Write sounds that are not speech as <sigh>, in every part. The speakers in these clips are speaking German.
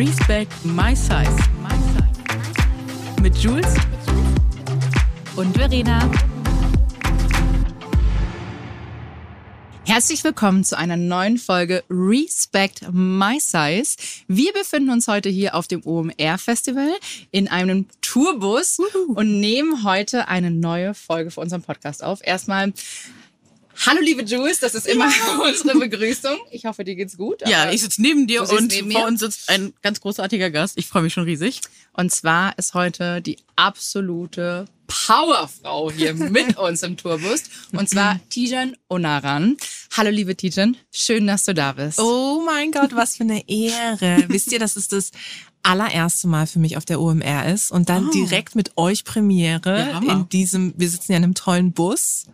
Respect My Size. Mit Jules und Verena. Herzlich willkommen zu einer neuen Folge Respect My Size. Wir befinden uns heute hier auf dem OMR Festival in einem Tourbus Uhu. und nehmen heute eine neue Folge für unseren Podcast auf. Erstmal Hallo liebe Jules, das ist immer ja. <laughs> unsere Begrüßung. Ich hoffe, dir geht's gut. Ja, ich sitze neben dir und neben vor uns sitzt ein ganz großartiger Gast. Ich freue mich schon riesig. Und zwar ist heute die absolute Powerfrau hier <laughs> mit uns im Tourbus. Und zwar Tijan Unaran. Hallo, liebe Tijan. Schön, dass du da bist. Oh mein Gott, was für eine Ehre. <laughs> Wisst ihr, das ist das allererste Mal für mich auf der OMR ist und dann oh. direkt mit euch Premiere ja, in diesem, wir sitzen ja in einem tollen Bus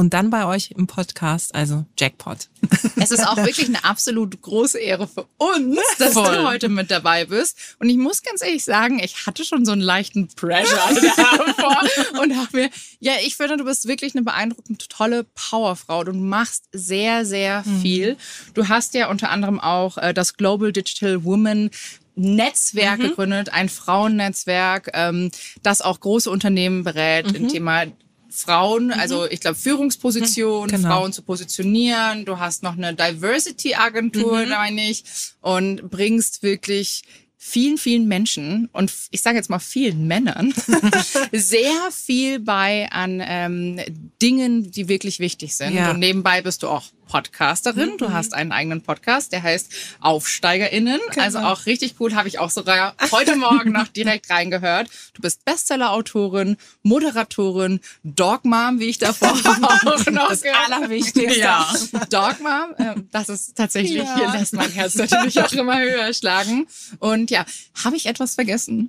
und dann bei euch im Podcast, also Jackpot. Es ist auch wirklich eine absolut große Ehre für uns, dass Voll. du heute mit dabei bist. Und ich muss ganz ehrlich sagen, ich hatte schon so einen leichten Pressure davor und habe mir, ja, ich finde, du bist wirklich eine beeindruckend tolle Powerfrau. Du machst sehr, sehr mhm. viel. Du hast ja unter anderem auch äh, das Global Digital Woman Netzwerk mhm. gegründet, ein Frauennetzwerk, ähm, das auch große Unternehmen berät mhm. im Thema Frauen, mhm. also ich glaube Führungspositionen, genau. Frauen zu positionieren. Du hast noch eine Diversity-Agentur, mhm. meine ich, und bringst wirklich vielen, vielen Menschen und ich sage jetzt mal vielen Männern <laughs> sehr viel bei an ähm, Dingen, die wirklich wichtig sind. Ja. Und nebenbei bist du auch Podcasterin. Mhm. Du hast einen eigenen Podcast, der heißt AufsteigerInnen. Genau. Also auch richtig cool, habe ich auch sogar heute Morgen noch direkt reingehört. Du bist Bestseller-Autorin, Moderatorin, Dogmom, wie ich davor <laughs> auch noch Das Allerwichtigste. Ja. Dogmom, äh, das ist tatsächlich, ja. hier lässt mein Herz natürlich auch immer höher schlagen. Und ja, habe ich etwas vergessen?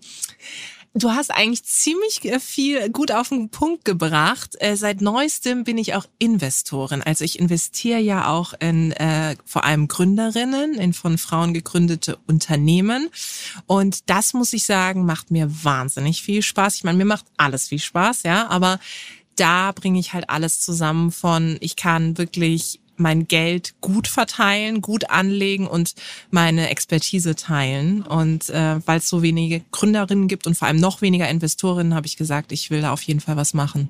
Du hast eigentlich ziemlich äh, viel gut auf den Punkt gebracht. Äh, seit neuestem bin ich auch Investorin. Also ich investiere ja auch in äh, vor allem Gründerinnen, in von Frauen gegründete Unternehmen. Und das muss ich sagen, macht mir wahnsinnig viel Spaß. Ich meine, mir macht alles viel Spaß, ja, aber da bringe ich halt alles zusammen von, ich kann wirklich mein Geld gut verteilen, gut anlegen und meine Expertise teilen. Und äh, weil es so wenige Gründerinnen gibt und vor allem noch weniger Investorinnen, habe ich gesagt, ich will da auf jeden Fall was machen.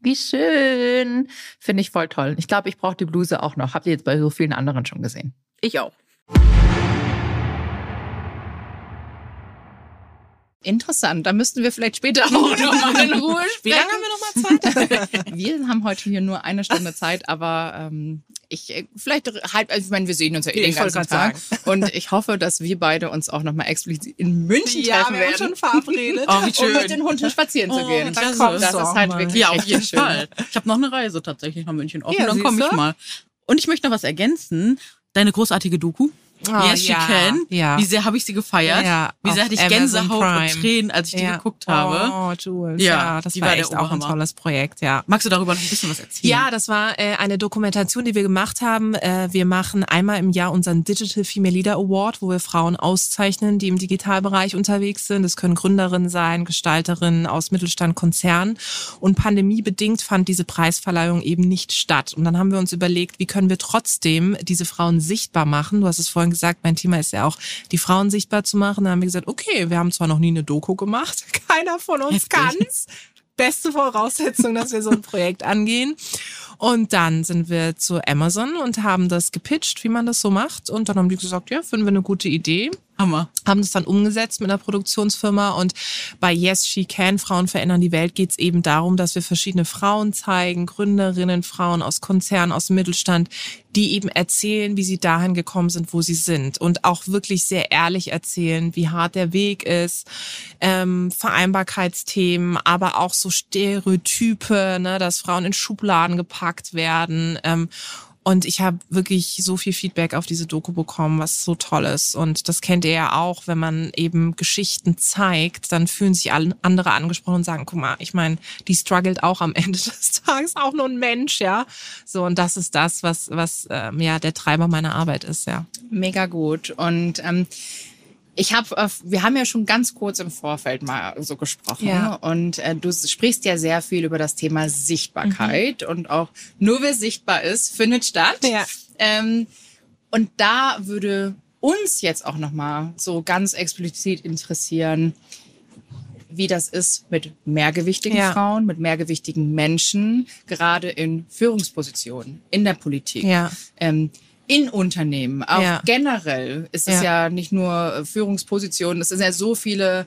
Wie schön. Finde ich voll toll. Ich glaube, ich brauche die Bluse auch noch. Habt ihr jetzt bei so vielen anderen schon gesehen? Ich auch. Interessant, da müssten wir vielleicht später <laughs> auch nochmal in Ruhe sprechen. Wie lange haben wir nochmal Zeit? <laughs> wir haben heute hier nur eine Stunde Zeit, aber ähm, ich äh, vielleicht halt, also ich meine, wir sehen uns ja eh den ganzen Tag. Sagen. Und ich hoffe, dass wir beide uns auch nochmal explizit in München ja, treffen wir werden. schon verabredet. <laughs> Oh, wie schön. Um mit den Hunden spazieren oh, zu gehen. Das, kommt, das ist halt wirklich Ja, auf jeden schön. Fall. <laughs> Ich habe noch eine Reise tatsächlich nach München offen, ja, dann komme ich mal. Und ich möchte noch was ergänzen. Deine großartige Doku Oh, yes, she ja, can. ja. Wie sehr habe ich sie gefeiert? Ja, Wie sehr hatte ich Amazon Gänsehaut Prime. und Tränen, als ich die Ja. geguckt habe. Oh, Jules. Ja, Ja, das die war, war echt auch ein tolles Projekt, ja. Magst du darüber noch ein bisschen was erzählen? Ja, das war äh, eine Dokumentation, die wir gemacht haben. Äh, wir machen einmal im Jahr unseren Digital Female Leader Award, wo wir Frauen auszeichnen, die im Digitalbereich unterwegs sind. Das können Gründerinnen sein, Gestalterinnen aus Mittelstand, Konzernen. Und pandemiebedingt fand diese Preisverleihung eben nicht statt. Und dann haben wir uns überlegt, wie können wir trotzdem diese Frauen sichtbar machen. Du hast es vorhin gesagt, mein Thema ist ja auch, die Frauen sichtbar zu machen. Da haben wir gesagt, okay, wir haben zwar noch nie eine Doku gemacht, <laughs> keiner von uns kann's beste Voraussetzung, dass wir so ein Projekt angehen. Und dann sind wir zu Amazon und haben das gepitcht, wie man das so macht. Und dann haben die gesagt, ja, finden wir eine gute Idee. Hammer. Haben das dann umgesetzt mit einer Produktionsfirma. Und bei Yes, She Can, Frauen verändern die Welt, geht es eben darum, dass wir verschiedene Frauen zeigen, Gründerinnen, Frauen aus Konzernen, aus dem Mittelstand, die eben erzählen, wie sie dahin gekommen sind, wo sie sind. Und auch wirklich sehr ehrlich erzählen, wie hart der Weg ist, ähm, Vereinbarkeitsthemen, aber auch so Stereotype, ne, dass Frauen in Schubladen gepackt werden. Ähm, und ich habe wirklich so viel Feedback auf diese Doku bekommen, was so toll ist. Und das kennt ihr ja auch, wenn man eben Geschichten zeigt, dann fühlen sich alle andere angesprochen und sagen, guck mal, ich meine, die struggelt auch am <laughs> Ende des Tages, auch nur ein Mensch, ja. So, und das ist das, was, was ähm, ja der Treiber meiner Arbeit ist, ja. Mega gut. Und ähm, ich habe, äh, wir haben ja schon ganz kurz im Vorfeld mal so gesprochen. Ja. Und äh, du sprichst ja sehr viel über das Thema Sichtbarkeit und auch nur wer sichtbar ist, findet statt. Ja. Ähm, und da würde uns jetzt auch noch mal so ganz explizit interessieren, wie das ist mit mehrgewichtigen Ja. Frauen, mit mehrgewichtigen Menschen, gerade in Führungspositionen, in der Politik Ja. ähm, in Unternehmen, auch Ja. generell ist es ja. nicht nur äh, Führungspositionen, es sind ja so viele,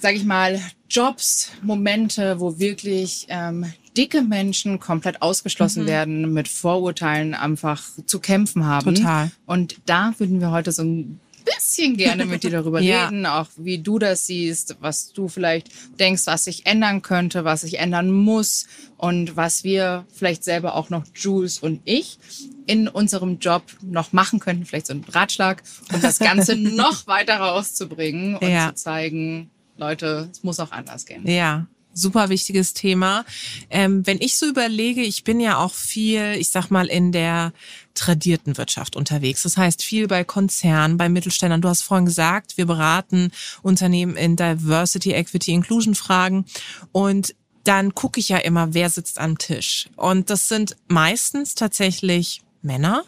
sage ich mal, Jobs, Momente, wo wirklich ähm, dicke Menschen komplett ausgeschlossen werden, mit Vorurteilen einfach zu kämpfen haben. Total. Und da würden wir heute so ein bisschen gerne mit dir darüber <laughs> Ja. reden, auch wie du das siehst, was du vielleicht denkst, was sich ändern könnte, was sich ändern muss und was wir vielleicht selber auch noch Jules und ich in unserem Job noch machen könnten, vielleicht so ein Ratschlag, um das Ganze <laughs> noch weiter rauszubringen und Ja. zu zeigen, Leute, es muss auch anders gehen. Ja, super wichtiges Thema. Ähm, wenn ich so überlege, ich bin ja auch viel, ich sag mal, in der tradierten Wirtschaft unterwegs. Das heißt, viel bei Konzernen, bei Mittelständlern. Du hast vorhin gesagt, wir beraten Unternehmen in Diversity, Equity, Inclusion Fragen und dann gucke ich ja immer, wer sitzt am Tisch. Und das sind meistens tatsächlich Männer.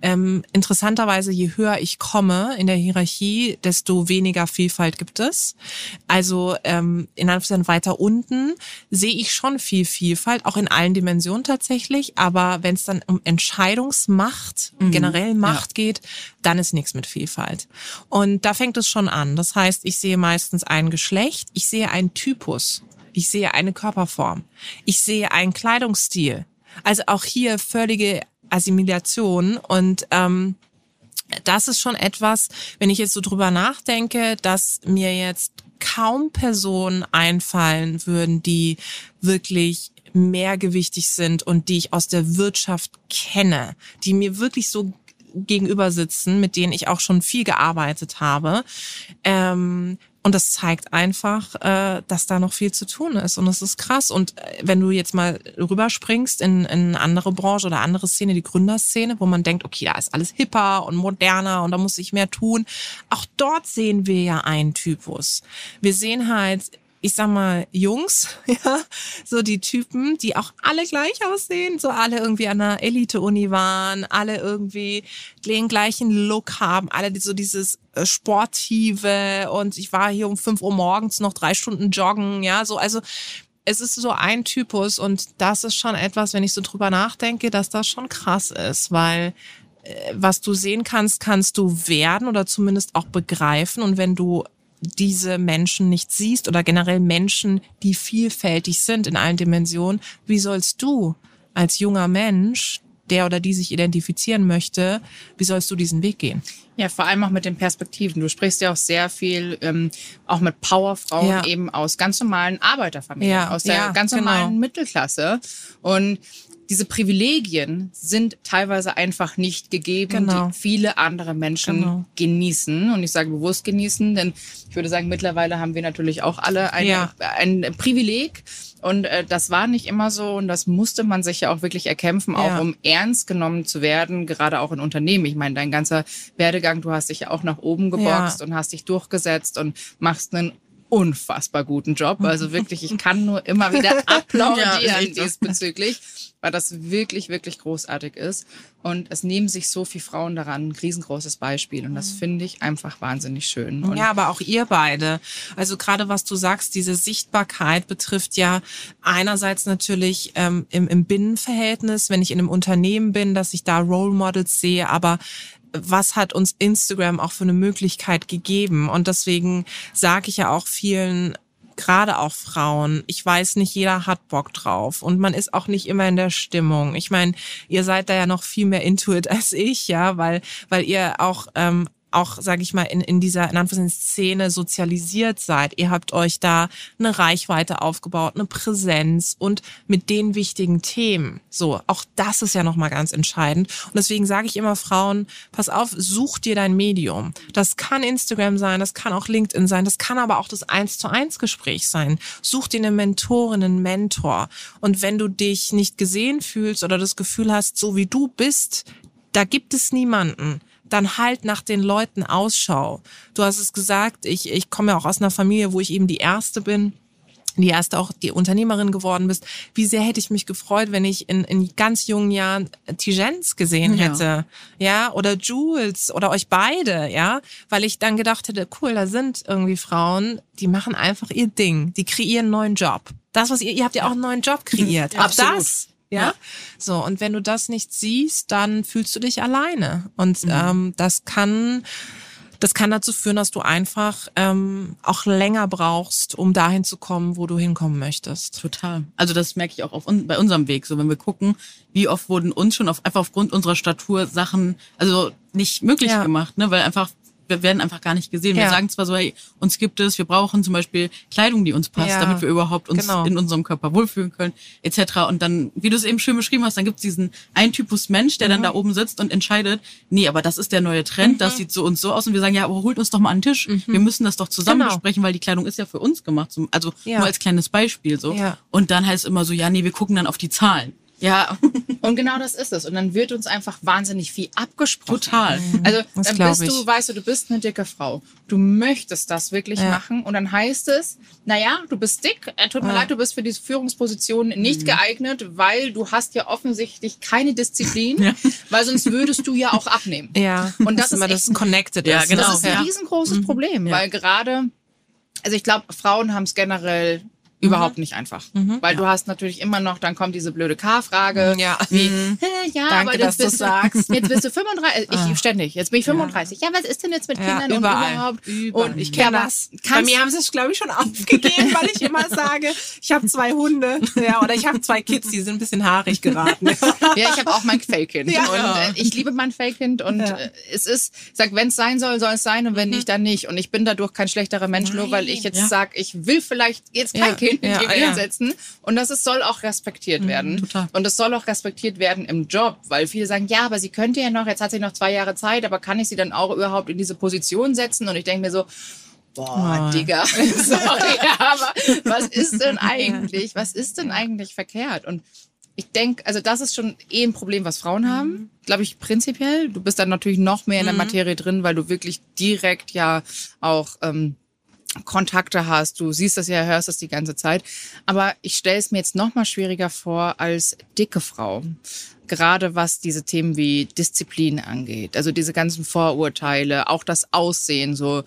Ähm, interessanterweise, je höher ich komme in der Hierarchie, desto weniger Vielfalt gibt es. Also ähm, in Anführungszeichen weiter unten sehe ich schon viel Vielfalt, auch in allen Dimensionen tatsächlich. Aber wenn es dann um Entscheidungsmacht, um generell Macht geht, dann ist nichts mit Vielfalt. Und da fängt es schon an. Das heißt, ich sehe meistens ein Geschlecht, ich sehe einen Typus, ich sehe eine Körperform, ich sehe einen Kleidungsstil. Also auch hier völlige Assimilation und ähm, das ist schon etwas, wenn ich jetzt so drüber nachdenke, dass mir jetzt kaum Personen einfallen würden, die wirklich mehrgewichtig sind und die ich aus der Wirtschaft kenne, die mir wirklich so gegenüber sitzen, mit denen ich auch schon viel gearbeitet habe. Ähm, und das zeigt einfach, äh, dass da noch viel zu tun ist. Und das ist krass. Und äh, wenn du jetzt mal rüberspringst in, in eine andere Branche oder andere Szene, die Gründerszene, wo man denkt, okay, da ist alles hipper und moderner und da muss ich mehr tun. Auch dort sehen wir ja einen Typus. Wir sehen halt ich sag mal, Jungs, <laughs> ja, so die Typen, die auch alle gleich aussehen, so alle irgendwie an einer Elite-Uni waren, alle irgendwie den gleichen Look haben, alle so dieses äh, Sportive und ich war hier um 5 Uhr morgens noch drei Stunden joggen, ja, so, also es ist so ein Typus und das ist schon etwas, wenn ich so drüber nachdenke, dass das schon krass ist, weil äh, was du sehen kannst, kannst du werden oder zumindest auch begreifen. Und wenn du diese Menschen nicht siehst oder generell Menschen, die vielfältig sind in allen Dimensionen, wie sollst du als junger Mensch, der oder die sich identifizieren möchte, wie sollst du diesen Weg gehen? Ja, vor allem auch mit den Perspektiven. Du sprichst ja auch sehr viel, ähm, auch mit Powerfrauen Ja. eben aus ganz normalen Arbeiterfamilien, Ja, aus der ja, ganz genau. normalen Mittelklasse. Und diese Privilegien sind teilweise einfach nicht gegeben, Genau. die viele andere Menschen Genau. genießen. Und ich sage bewusst genießen, denn ich würde sagen, mittlerweile haben wir natürlich auch alle ein, Ja. ein Privileg. Und äh, das war nicht immer so und das musste man sich ja auch wirklich erkämpfen, auch Ja. um ernst genommen zu werden, gerade auch in Unternehmen. Ich meine, dein ganzer Werdegang, du hast dich ja auch nach oben geboxt Ja. und hast dich durchgesetzt und machst einen unfassbar guten Job. Also wirklich, ich kann nur immer wieder <laughs> Ja, applaudieren so. diesbezüglich, weil das wirklich, wirklich großartig ist. Und es nehmen sich so viele Frauen daran, ein riesengroßes Beispiel. Und das finde ich einfach wahnsinnig schön. Und Ja, aber auch ihr beide. Also gerade was du sagst, diese Sichtbarkeit betrifft ja einerseits natürlich ähm, im, im Binnenverhältnis, wenn ich in einem Unternehmen bin, dass ich da Role Models sehe, aber was hat uns Instagram auch für eine Möglichkeit gegeben? Und deswegen sage ich ja auch vielen gerade auch Frauen, ich weiß nicht, jeder hat Bock drauf und man ist auch nicht immer in der Stimmung. Ich meine, ihr seid da ja noch viel mehr into it <laughs> als ich, ja, weil weil ihr auch ähm, auch, sage ich mal, in, in dieser in Anführungszeichen Szene sozialisiert seid. Ihr habt euch da eine Reichweite aufgebaut, eine Präsenz und mit den wichtigen Themen. So, auch das ist ja nochmal ganz entscheidend. Und deswegen sage ich immer Frauen, pass auf, such dir dein Medium. Das kann Instagram sein, das kann auch LinkedIn sein, das kann aber auch das eins zu eins Gespräch sein. Such dir eine Mentorin, einen Mentor. Und wenn du dich nicht gesehen fühlst oder das Gefühl hast, so wie du bist, da gibt es niemanden dann halt nach den Leuten Ausschau. Du hast es gesagt, ich, ich komme ja auch aus einer Familie, wo ich eben die Erste bin die erste auch die Unternehmerin geworden bist. Wie sehr hätte ich mich gefreut, wenn ich in, in ganz jungen Jahren Tigens gesehen Ja. hätte, ja, oder Jules oder euch beide, ja, weil ich dann gedacht hätte, cool, da sind irgendwie Frauen, die machen einfach ihr Ding, die kreieren einen neuen Job. Das, was ihr, ihr habt ja auch einen neuen Job kreiert. Auch Absolut. das, ja? Ja. So, und wenn du das nicht siehst, dann fühlst du dich alleine. Und Mhm. ähm, das kann, das kann dazu führen, dass du einfach ähm, auch länger brauchst, um dahin zu kommen, wo du hinkommen möchtest. Total. Also das merke ich auch auf un bei unserem Weg. So, wenn wir gucken, wie oft wurden uns schon auf, einfach aufgrund unserer Statur Sachen, also nicht möglich Ja. gemacht, ne, weil einfach wir werden einfach gar nicht gesehen. Wir Ja. sagen zwar so, hey, uns gibt es, wir brauchen zum Beispiel Kleidung, die uns passt, Ja. damit wir überhaupt uns Genau. in unserem Körper wohlfühlen können, etc. Und dann, wie du es eben schön beschrieben hast, dann gibt es diesen einen Typus Mensch, der Mhm. dann da oben sitzt und entscheidet, nee, aber das ist der neue Trend, das sieht so und so aus. Und wir sagen, ja, aber holt uns doch mal an den Tisch. Wir müssen das doch zusammen Mhm. Genau. besprechen, weil die Kleidung ist ja für uns gemacht. Also Ja. nur als kleines Beispiel so. Und dann heißt es immer so, ja, nee, wir gucken dann auf die Zahlen. Ja, <laughs> Und genau das ist es. Und dann wird uns einfach wahnsinnig viel abgesprochen. total. Also Das dann bist du, ich. weißt du, du bist eine dicke Frau. Du möchtest das wirklich Ja. machen. Und dann heißt es, naja, du bist dick, äh, tut mir Ja. leid, du bist für diese Führungsposition nicht geeignet, weil du hast ja offensichtlich keine Disziplin, Ja. weil sonst würdest du ja auch abnehmen. <laughs> Ja, Und das ist immer echt das ein- connected Ja, ist. genau. Das ist ein riesengroßes Problem, Ja. weil gerade, also ich glaube, Frauen haben es generell überhaupt nicht einfach. Weil du hast natürlich immer noch, dann kommt diese blöde K-Frage. Ja. Wie, "Hä, ja, Danke, aber dass jetzt du bist sagst. Jetzt bist du 35, ich ständig, jetzt bin ich 35. Ja, was ist denn jetzt mit Ja, Kindern überall. und überhaupt? Überall. Und Ich kenne ja, das. Bei mir haben sie es, glaube ich, schon <laughs> aufgegeben, weil ich immer sage, ich habe zwei Hunde ja, oder ich habe zwei Kids, die sind ein bisschen haarig geraten. <laughs> ja, ich habe auch mein Fake-Kind. Ja. Und äh, ich liebe mein Fake-Kind und Ja. äh, es ist, ich sag, wenn es sein soll, soll es sein und wenn nicht, dann nicht. Und ich bin dadurch kein schlechterer Mensch, nur weil ich jetzt Ja. sag, ich will vielleicht jetzt kein Ja. Kind in Ja, die Welt ja. setzen. Und das ist, soll auch respektiert werden. total. Und es soll auch respektiert werden im Job, weil viele sagen, ja, aber sie könnte ja noch, jetzt hat sie noch zwei Jahre Zeit, aber kann ich sie dann auch überhaupt in diese Position setzen? Und ich denke mir so, Boah, Oh. Digga, <laughs> sorry, <laughs> aber was ist denn eigentlich, was ist denn eigentlich verkehrt? Und ich denke, also das ist schon eh ein Problem, was Frauen haben, glaube ich, prinzipiell. Du bist dann natürlich noch mehr in der Materie drin, weil du wirklich direkt ja auch ähm, Kontakte hast. Du siehst das ja, hörst das die ganze Zeit. Aber ich stelle es mir jetzt noch mal schwieriger vor als dicke Frau. Gerade was diese Themen wie Disziplin angeht. Also diese ganzen Vorurteile, auch das Aussehen. So,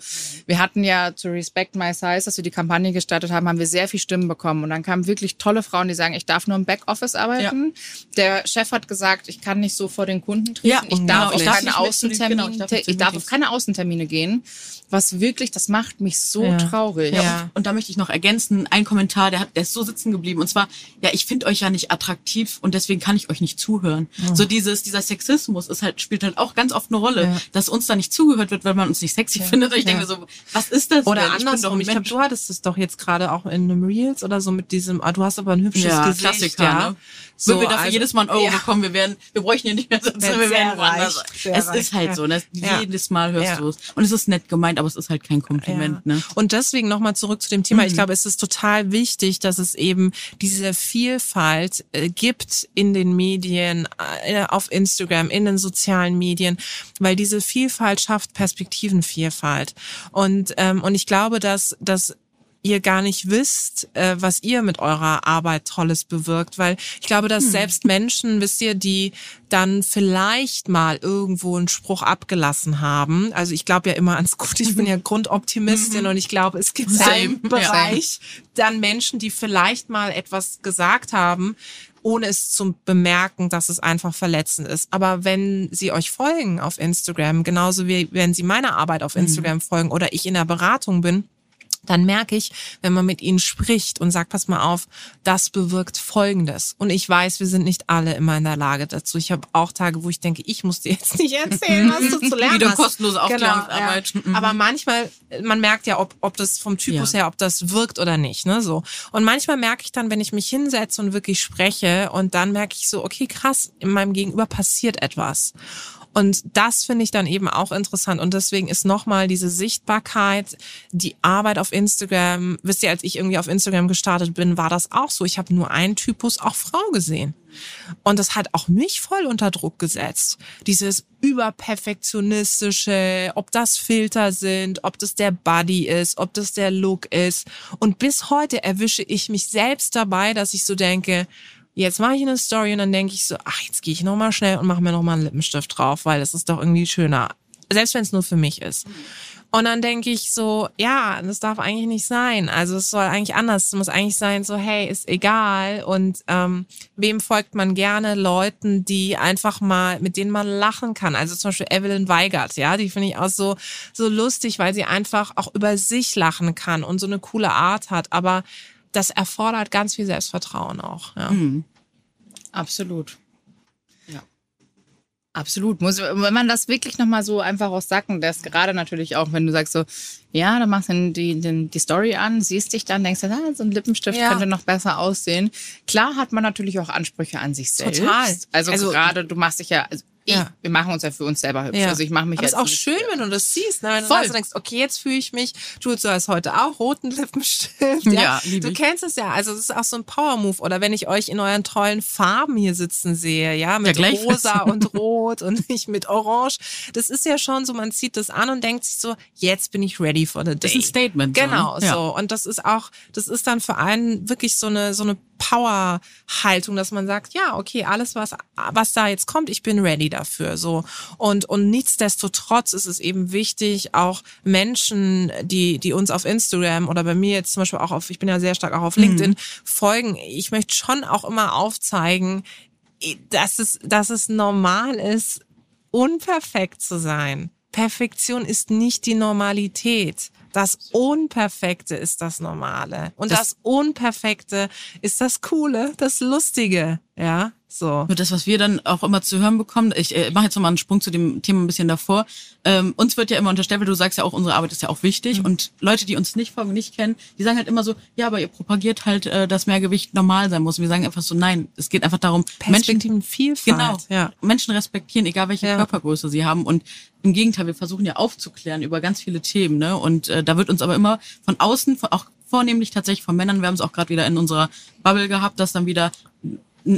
wir hatten ja zu Respect My Size, dass wir die Kampagne gestartet haben, haben wir sehr viel Stimmen bekommen. Und dann kamen wirklich tolle Frauen, die sagen, ich darf nur im Backoffice arbeiten. Der Chef hat gesagt, ich kann nicht so vor den Kunden treten. Ja, ich genau, darf ich auf darf keine Außentermine, genau, ich darf ich darf auf keine Außentermine gehen. Was wirklich, das macht mich so Ja. traurig. Ja. Und da möchte ich noch ergänzen, ein Kommentar, der, hat, der ist so sitzen geblieben. Und zwar, ja, ich finde euch ja nicht attraktiv und deswegen kann ich euch nicht zuhören. Zuhören. So dieses, dieser Sexismus ist halt, spielt halt auch ganz oft eine Rolle, Ja. dass uns da nicht zugehört wird, weil man uns nicht sexy findet. Und ich Ja. denke so, was ist das Oder denn? Ich andersrum, ein ich glaube, du hattest es doch jetzt gerade auch in einem Reels oder so mit diesem, ah, du hast aber ein hübsches ja, Gesicht, Klassiker, ja. ne? So, wir dafür also- jedes Mal einen Euro ja. bekommen, wir werden, wir bräuchten hier nicht mehr sitzen, wir werden woanders. Es reich, ist halt ja. so, ne? Ja. jedes Mal hörst Ja. du es. Und es ist nett gemeint, aber es ist halt kein Kompliment, Ja. ne? Und deswegen nochmal zurück zu dem Thema. Mhm. Ich glaube, es ist total wichtig, dass es eben diese Vielfalt äh, gibt in den Medien, äh, auf Instagram, in den sozialen Medien, weil diese Vielfalt schafft Perspektivenvielfalt. Und, ähm, und ich glaube, dass, dass ihr gar nicht wisst, äh, was ihr mit eurer Arbeit Tolles bewirkt, weil ich glaube, dass selbst Menschen, wisst ihr, die dann vielleicht mal irgendwo einen Spruch abgelassen haben. Also ich glaube ja immer ans Gute, ich bin ja Grundoptimistin und ich glaube, es gibt Same, einen ja. Bereich dann Menschen, die vielleicht mal etwas gesagt haben, ohne es zu bemerken, dass es einfach verletzend ist. Aber wenn sie euch folgen auf Instagram, genauso wie wenn sie meiner Arbeit auf Instagram folgen oder ich in der Beratung bin, dann merke ich, wenn man mit ihnen spricht und sagt, pass mal auf, das bewirkt Folgendes. Und ich weiß, wir sind nicht alle immer in der Lage dazu. Ich habe auch Tage, wo ich denke, ich muss dir jetzt nicht erzählen, was du zu <laughs> lernen Wieder hast. kostenlose Aufklärungsarbeit. Genau, Mhm. ja. Aber manchmal, man merkt ja, ob, ob das vom Typus Ja. her, ob das wirkt oder nicht. Ne? So. Und manchmal merke ich dann, wenn ich mich hinsetze und wirklich spreche und dann merke ich so, okay, krass, in meinem Gegenüber passiert etwas. Und das finde ich dann eben auch interessant. Und deswegen ist nochmal diese Sichtbarkeit, die Arbeit auf Instagram. Wisst ihr, als ich irgendwie auf Instagram gestartet bin, war das auch so. Ich habe nur einen Typus, auch Frau gesehen. Und das hat auch mich voll unter Druck gesetzt. Dieses überperfektionistische, ob das Filter sind, ob das der Body ist, ob das der Look ist. Und bis heute erwische ich mich selbst dabei, dass ich so denke, jetzt mache ich eine Story und dann denke ich so, ach, jetzt gehe ich noch mal schnell und mache mir noch mal einen Lippenstift drauf, weil das ist doch irgendwie schöner. Selbst wenn es nur für mich ist. Und dann denke ich so, ja, das darf eigentlich nicht sein. Also es soll eigentlich anders. Es muss eigentlich sein, so, hey, ist egal. Und ähm, wem folgt man gerne? Leuten, die einfach mal, mit denen man lachen kann. Also zum Beispiel Evelyn Weigert, ja, die finde ich auch so, so lustig, weil sie einfach auch über sich lachen kann und so eine coole Art hat. Aber das erfordert ganz viel Selbstvertrauen auch. Ja. Absolut. Ja. Absolut. Muss, wenn man das wirklich nochmal so einfach auch sacken lässt, gerade natürlich auch, wenn du sagst so, ja, dann machst du die, die, die Story an, siehst dich dann, denkst du, ah, so ein Lippenstift Ja. könnte noch besser aussehen. Klar hat man natürlich auch Ansprüche an sich selbst. Total. Also, Also- gerade, du machst dich ja, also ich, Ja. wir machen uns ja für uns selber hübsch. Ja. Also ich mache mich Aber es jetzt ist auch schön, wenn du das siehst, ne? wenn du Voll. du denkst, okay, jetzt fühle ich mich, du so als heute auch, roten Lippenstift. <laughs> Ja, lieb Du kennst es ja, also es ist auch so ein Power-Move. Oder wenn ich euch in euren tollen Farben hier sitzen sehe, ja, mit gleich. rosa <laughs> und rot und nicht mit orange. Das ist ja schon so, man zieht das an und denkt sich so, jetzt bin ich ready for the day. Das ist ein Statement. so, ne? Genau, Ja. so. Und das ist auch, das ist dann für einen wirklich so eine, so eine Power-Haltung, dass man sagt, ja, okay, alles, was, was da jetzt kommt, ich bin ready dafür, so. Und, und nichtsdestotrotz ist es eben wichtig, auch Menschen, die, die uns auf Instagram oder bei mir jetzt zum Beispiel auch auf, ich bin ja sehr stark auch auf LinkedIn, folgen. Ich möchte schon auch immer aufzeigen, dass es, dass es normal ist, unperfekt zu sein. Perfektion ist nicht die Normalität. Das Unperfekte ist das Normale. Und das, Das- Unperfekte ist das Coole, das Lustige. Ja, so. Nur das, was wir dann auch immer zu hören bekommen, ich äh, mache jetzt nochmal einen Sprung zu dem Thema ein bisschen davor. Ähm, uns wird ja immer unterstellt, weil du sagst ja auch, unsere Arbeit ist ja auch wichtig. Mhm. Und Leute, die uns nicht folgen, nicht kennen, die sagen halt immer so, ja, aber ihr propagiert halt, äh, dass Mehrgewicht normal sein muss. Und wir sagen einfach so, nein, es geht einfach darum, Menschen, Perspektivenvielfalt. genau, Ja. Menschen respektieren, egal welche Ja. Körpergröße sie haben. Und im Gegenteil, wir versuchen ja aufzuklären über ganz viele Themen. Ne? Und äh, da wird uns aber immer von außen, von, auch vornehmlich tatsächlich von Männern, wir haben es auch gerade wieder in unserer Bubble gehabt, dass dann wieder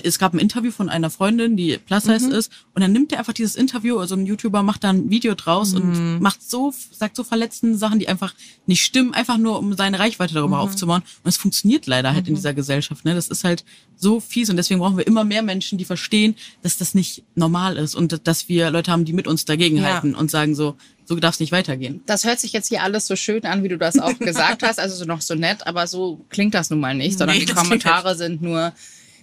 es gab ein Interview von einer Freundin, die plus size ist, und dann nimmt er einfach dieses Interview, also ein YouTuber macht da ein Video draus und macht so, sagt so verletzende Sachen, die einfach nicht stimmen, einfach nur um seine Reichweite darüber aufzubauen. Und es funktioniert leider halt in dieser Gesellschaft. Ne? Das ist halt so fies und deswegen brauchen wir immer mehr Menschen, die verstehen, dass das nicht normal ist und dass wir Leute haben, die mit uns dagegen Ja. halten und sagen so, so darf es nicht weitergehen. Das hört sich jetzt hier alles so schön an, wie du das auch <laughs> gesagt hast, also so noch so nett, aber so klingt das nun mal nicht, sondern Nee, die klingt Kommentare sind nur,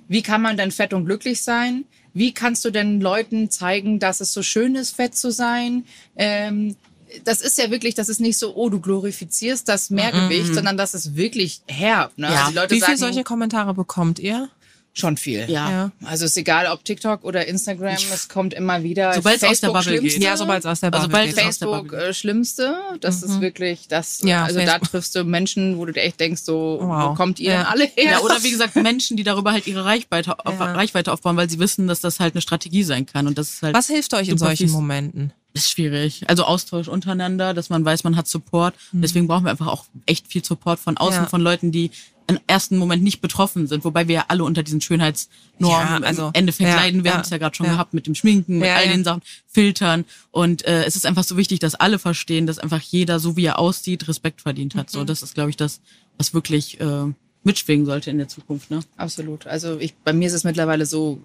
wie kann man denn fett und glücklich sein? Wie kannst du denn Leuten zeigen, dass es so schön ist, fett zu sein? Ähm, das ist ja wirklich, das ist nicht so, oh, du glorifizierst das Mehrgewicht, sondern das ist wirklich herb. Ne? Ja. Also die Leute Wie viele solche Kommentare bekommt ihr? Schon viel. Ja. Ja. Also ist egal, ob TikTok oder Instagram, es kommt immer wieder. Sobald es aus der Facebook Bubble geht. Schlimmste. Ja, sobald es aus der Also Bubble bald geht. Facebook- äh, Schlimmste, das ist wirklich das, Ja, also da Facebook. triffst du Menschen, wo du dir echt denkst, so, Wow. wo kommt ihr Ja. denn alle her? Ja, oder wie gesagt, Menschen, die darüber halt ihre Reichweite, auf, Ja. Reichweite aufbauen, weil sie wissen, dass das halt eine Strategie sein kann. Und das ist halt Was hilft euch in solchen fies. Momenten? Ist schwierig. Also Austausch untereinander, dass man weiß, man hat Support. Deswegen brauchen wir einfach auch echt viel Support von außen, Ja. von Leuten, die im ersten Moment nicht betroffen sind, wobei wir ja alle unter diesen Schönheitsnormen Ja, also, im Endeffekt ja, leiden. Wir ja, haben es ja gerade schon gehabt mit dem Schminken, mit all den Sachen, Filtern. Und äh, es ist einfach so wichtig, dass alle verstehen, dass einfach jeder, so wie er aussieht, Respekt verdient hat. So, Mhm. das ist, glaube ich, das, was wirklich äh, mitschwingen sollte in der Zukunft. Ne? Absolut. Also ich, bei mir ist es mittlerweile so,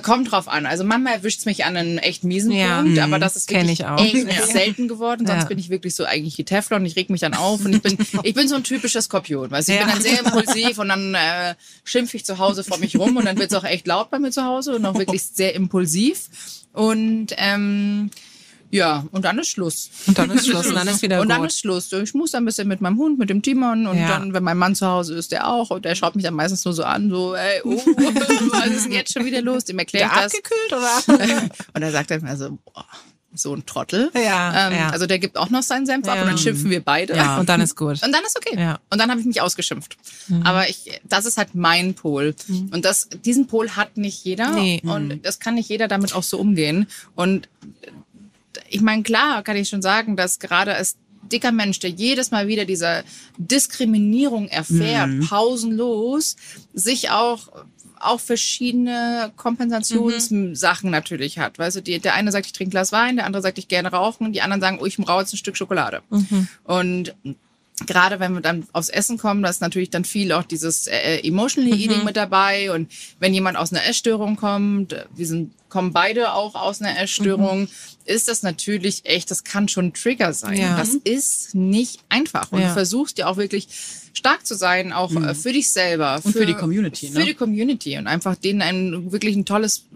kommt drauf an. Also manchmal erwischt es mich an einem echt miesen Ja, Punkt, mhm. aber das ist Kenn wirklich ich auch. echt Ja. selten geworden. Sonst Ja. bin ich wirklich so eigentlich wie Teflon. Ich reg mich dann auf und ich bin, <laughs> ich bin so ein typischer Skorpion. Weißt ich bin dann sehr impulsiv und dann äh, schimpfe ich zu Hause vor mich rum und dann wird es auch echt laut bei mir zu Hause und auch wirklich sehr impulsiv. Und ähm, ja, und dann ist Schluss. Und dann ist Schluss, und dann ist wieder Und dann gut. ist Schluss. Ich muss dann ein bisschen mit meinem Hund, mit dem Timon und Ja. dann, wenn mein Mann zu Hause ist, der auch. Und der schaut mich dann meistens nur so an, so, ey, oh, <laughs> was ist denn jetzt schon wieder los? Dem erkläre ich Der das. abgekühlt oder? <laughs> Und dann sagt er mir so, boah, so ein Trottel. Ja, ähm, ja. Also der gibt auch noch seinen Senf ab Ja. und dann schimpfen wir beide. Ja. Und dann ist gut. Und dann ist okay. Ja. Mhm. Und dann habe ich mich ausgeschimpft. Aber ich, das ist halt mein Pol. Und das, diesen Pol hat nicht jeder. Nee. Und das kann nicht jeder damit auch so umgehen. Und ich meine, klar kann ich schon sagen, dass gerade als dicker Mensch, der jedes Mal wieder diese Diskriminierung erfährt, pausenlos, sich auch auch verschiedene Kompensationssachen natürlich hat. Weißt du, die, der eine sagt, ich trinke ein Glas Wein, der andere sagt, ich gerne rauchen, die anderen sagen, oh, ich brauche jetzt ein Stück Schokolade. Und gerade wenn wir dann aufs Essen kommen, da ist natürlich dann viel auch dieses äh, Emotional Eating mit dabei. Und wenn jemand aus einer Essstörung kommt, äh, wir sind, kommen beide auch aus einer Essstörung, ist das natürlich echt, das kann schon ein Trigger sein. Ja. Das ist nicht einfach. Und Ja. du versuchst ja auch wirklich stark zu sein, auch äh, für dich selber. Und für die Community, Für ne? die Community und einfach denen ein wirklich ein tolles,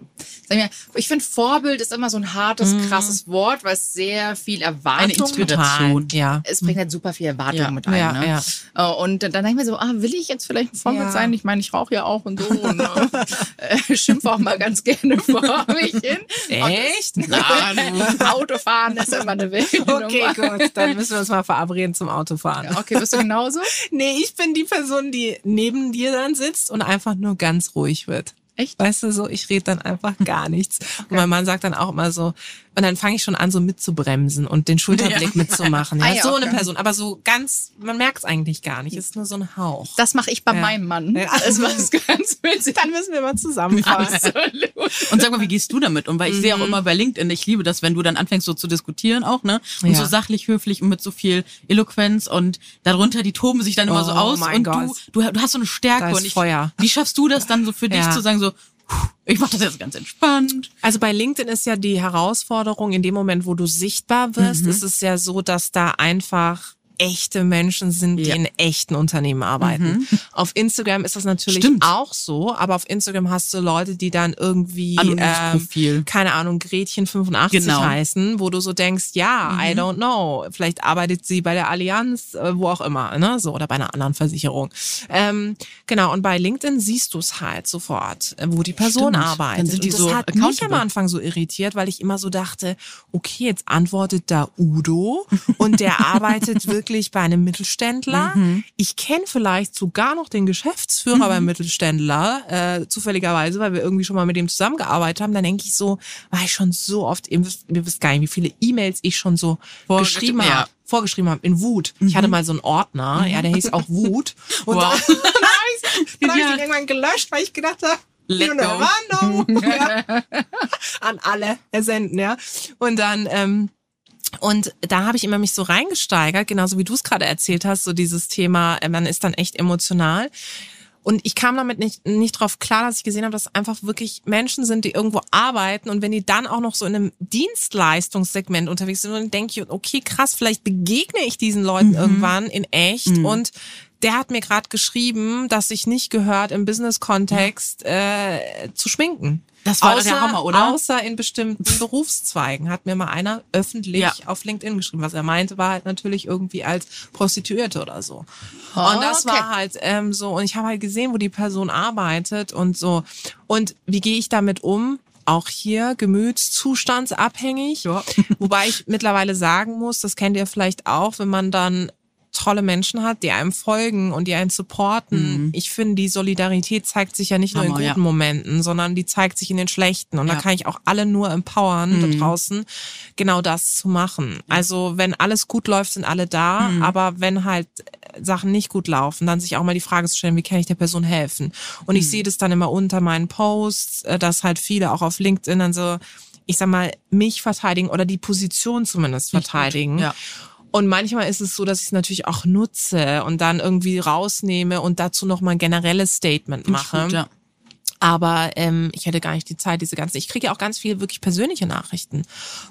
sag ich, finde Vorbild ist immer so ein hartes, krasses Wort, weil es sehr viel Erwartung Eine Inspiration. Ja. es bringt halt super viel Erwartung Ja. mit ein. Ja, ne? ja. Äh, Und dann denke ich mir so, ah, will ich jetzt vielleicht ein Vorbild sein? Ich meine, ich rauche ja auch und so und äh, <laughs> schimpfe auch mal ganz gerne <laughs> vor mich hin. Echt? Du, <laughs> Autofahren ist immer eine wilde Okay, Nummer. gut. Dann müssen wir uns mal verabreden zum Autofahren. Ja, Okay, bist du genauso? <laughs> Nee, ich bin die Person, die neben dir dann sitzt und einfach nur ganz ruhig wird. Echt? Weißt du so, ich rede dann einfach gar nichts. Und mein Mann sagt dann auch immer so, und dann fange ich schon an, so mitzubremsen und den Schulterblick <laughs> mitzumachen. Ja, Ah ja, so okay. eine Person, aber so ganz, man merkt es eigentlich gar nicht. Es ist nur so ein Hauch. Das mache ich bei Ja. meinem Mann. Ja. Das war ganz witzig. Dann müssen wir mal zusammenfahren. Absolut. Und sag mal, wie gehst du damit um? Weil ich sehe auch immer bei LinkedIn, ich liebe das, wenn du dann anfängst so zu diskutieren auch, ne? Und Ja. so sachlich, höflich und mit so viel Eloquenz und darunter, die toben sich dann immer so Oh aus mein und Gott. du, du, du hast so eine Stärke Da ist und ich, Feuer. wie schaffst du das dann so für dich Ja. zu sagen so, "Puh, ich mache das jetzt ganz entspannt. Also bei LinkedIn ist ja die Herausforderung, in dem Moment, wo du sichtbar wirst, Mhm. ist es ja so, dass da einfach echte Menschen sind, die Ja. in echten Unternehmen arbeiten. Auf Instagram ist das natürlich Stimmt. auch so, aber auf Instagram hast du Leute, die dann irgendwie, ähm, keine Ahnung, Gretchen 85 Genau. heißen, wo du so denkst, ja, I don't know, vielleicht arbeitet sie bei der Allianz, äh, wo auch immer, ne, so, oder bei einer anderen Versicherung. Ähm, genau, und bei LinkedIn siehst du es halt sofort, äh, wo die Person Stimmt. arbeitet. Dann sind die und das so hat mich am. Anfang so irritiert, weil ich immer so dachte, okay, jetzt antwortet da Udo und der <laughs> arbeitet wirklich bei einem Mittelständler. Mhm. Ich kenne vielleicht sogar noch den Geschäftsführer beim Mittelständler, äh, zufälligerweise, weil wir irgendwie schon mal mit dem zusammengearbeitet haben. Dann denke ich so, war ich schon so oft, ihr wisst, ihr wisst gar nicht, wie viele E-Mails ich schon so Vorgesch- geschrieben ja. habe. Vorgeschrieben habe in Wut. Ich hatte mal so einen Ordner, ja, der hieß auch Wut. <laughs> Und Wow. dann, <laughs> dann habe ich, dann hab ich Ja. den irgendwann gelöscht, weil ich gedacht habe, Let never know. <laughs> ja. An alle senden, ja. Und dann, ähm, und da habe ich immer mich so reingesteigert, genauso wie du es gerade erzählt hast, so dieses Thema, äh, man ist dann echt emotional. Und ich kam damit nicht, nicht drauf klar, dass ich gesehen habe, dass einfach wirklich Menschen sind, die irgendwo arbeiten und wenn die dann auch noch so in einem Dienstleistungssegment unterwegs sind, dann denke ich, okay, krass, vielleicht begegne ich diesen Leuten irgendwann in echt und der hat mir gerade geschrieben, dass sich nicht gehört, im Business-Kontext äh, zu schminken. Das war außer, der Hammer, oder? Außer in bestimmten Berufszweigen hat mir mal einer öffentlich Ja. auf LinkedIn geschrieben. Was er meinte, war halt natürlich irgendwie als Prostituierte oder so. Oh, und das okay. war halt ähm, so. Und ich habe halt gesehen, wo die Person arbeitet und so. Und wie gehe ich damit um? Auch hier gemütszustandabhängig. Ja. Wobei ich mittlerweile sagen muss, das kennt ihr vielleicht auch, wenn man dann tolle Menschen hat, die einem folgen und die einen supporten. Ich finde, die Solidarität zeigt sich ja nicht nur Mhm. Hammer, in ja. guten Momenten, sondern die zeigt sich in den schlechten. Und da Ja. kann ich auch alle nur empowern Mhm. da draußen, genau das zu machen. Also wenn alles gut läuft, sind alle da. Mhm. Aber wenn halt Sachen nicht gut laufen, dann sich auch mal die Frage zu stellen, wie kann ich der Person helfen? Und Mhm. ich sehe das dann immer unter meinen Posts, äh, dass halt viele auch auf LinkedIn dann so, ich sag mal, mich verteidigen oder die Position zumindest verteidigen. Ja. Und manchmal ist es so, dass ich es natürlich auch nutze und dann irgendwie rausnehme und dazu nochmal ein generelles Statement mache. Gut, ja. Aber ähm, ich hätte gar nicht die Zeit, diese ganzen. Ich kriege ja auch ganz viele wirklich persönliche Nachrichten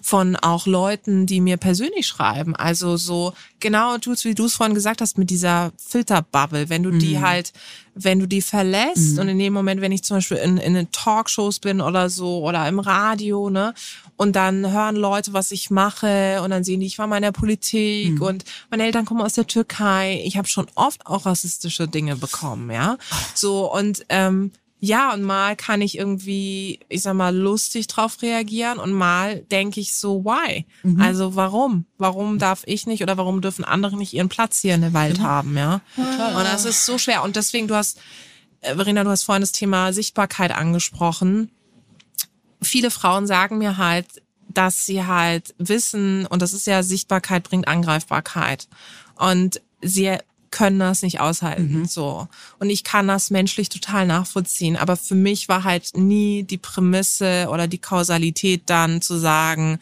von auch Leuten, die mir persönlich schreiben. Also so genau, Jules, wie du es vorhin gesagt hast, mit dieser Filterbubble, wenn du die halt, wenn du die verlässt und in dem Moment, wenn ich zum Beispiel in, in den Talkshows bin oder so oder im Radio, ne, und dann hören Leute, was ich mache und dann sehen die, ich war mal in der Politik und meine Eltern kommen aus der Türkei. Ich habe schon oft auch rassistische Dinge bekommen, ja. So und ähm, ja, und mal kann ich irgendwie, ich sag mal, lustig drauf reagieren und mal denke ich so, why? Also warum? Warum darf ich nicht oder warum dürfen andere nicht ihren Platz hier in der Welt haben, ja? Und das ist so schwer. Und deswegen, du hast, äh, Verena, du hast vorhin das Thema Sichtbarkeit angesprochen. Viele Frauen sagen mir halt, dass sie halt wissen, und das ist ja Sichtbarkeit bringt Angreifbarkeit. Und sie können das nicht aushalten, so. Und ich kann das menschlich total nachvollziehen. Aber für mich war halt nie die Prämisse oder die Kausalität dann zu sagen,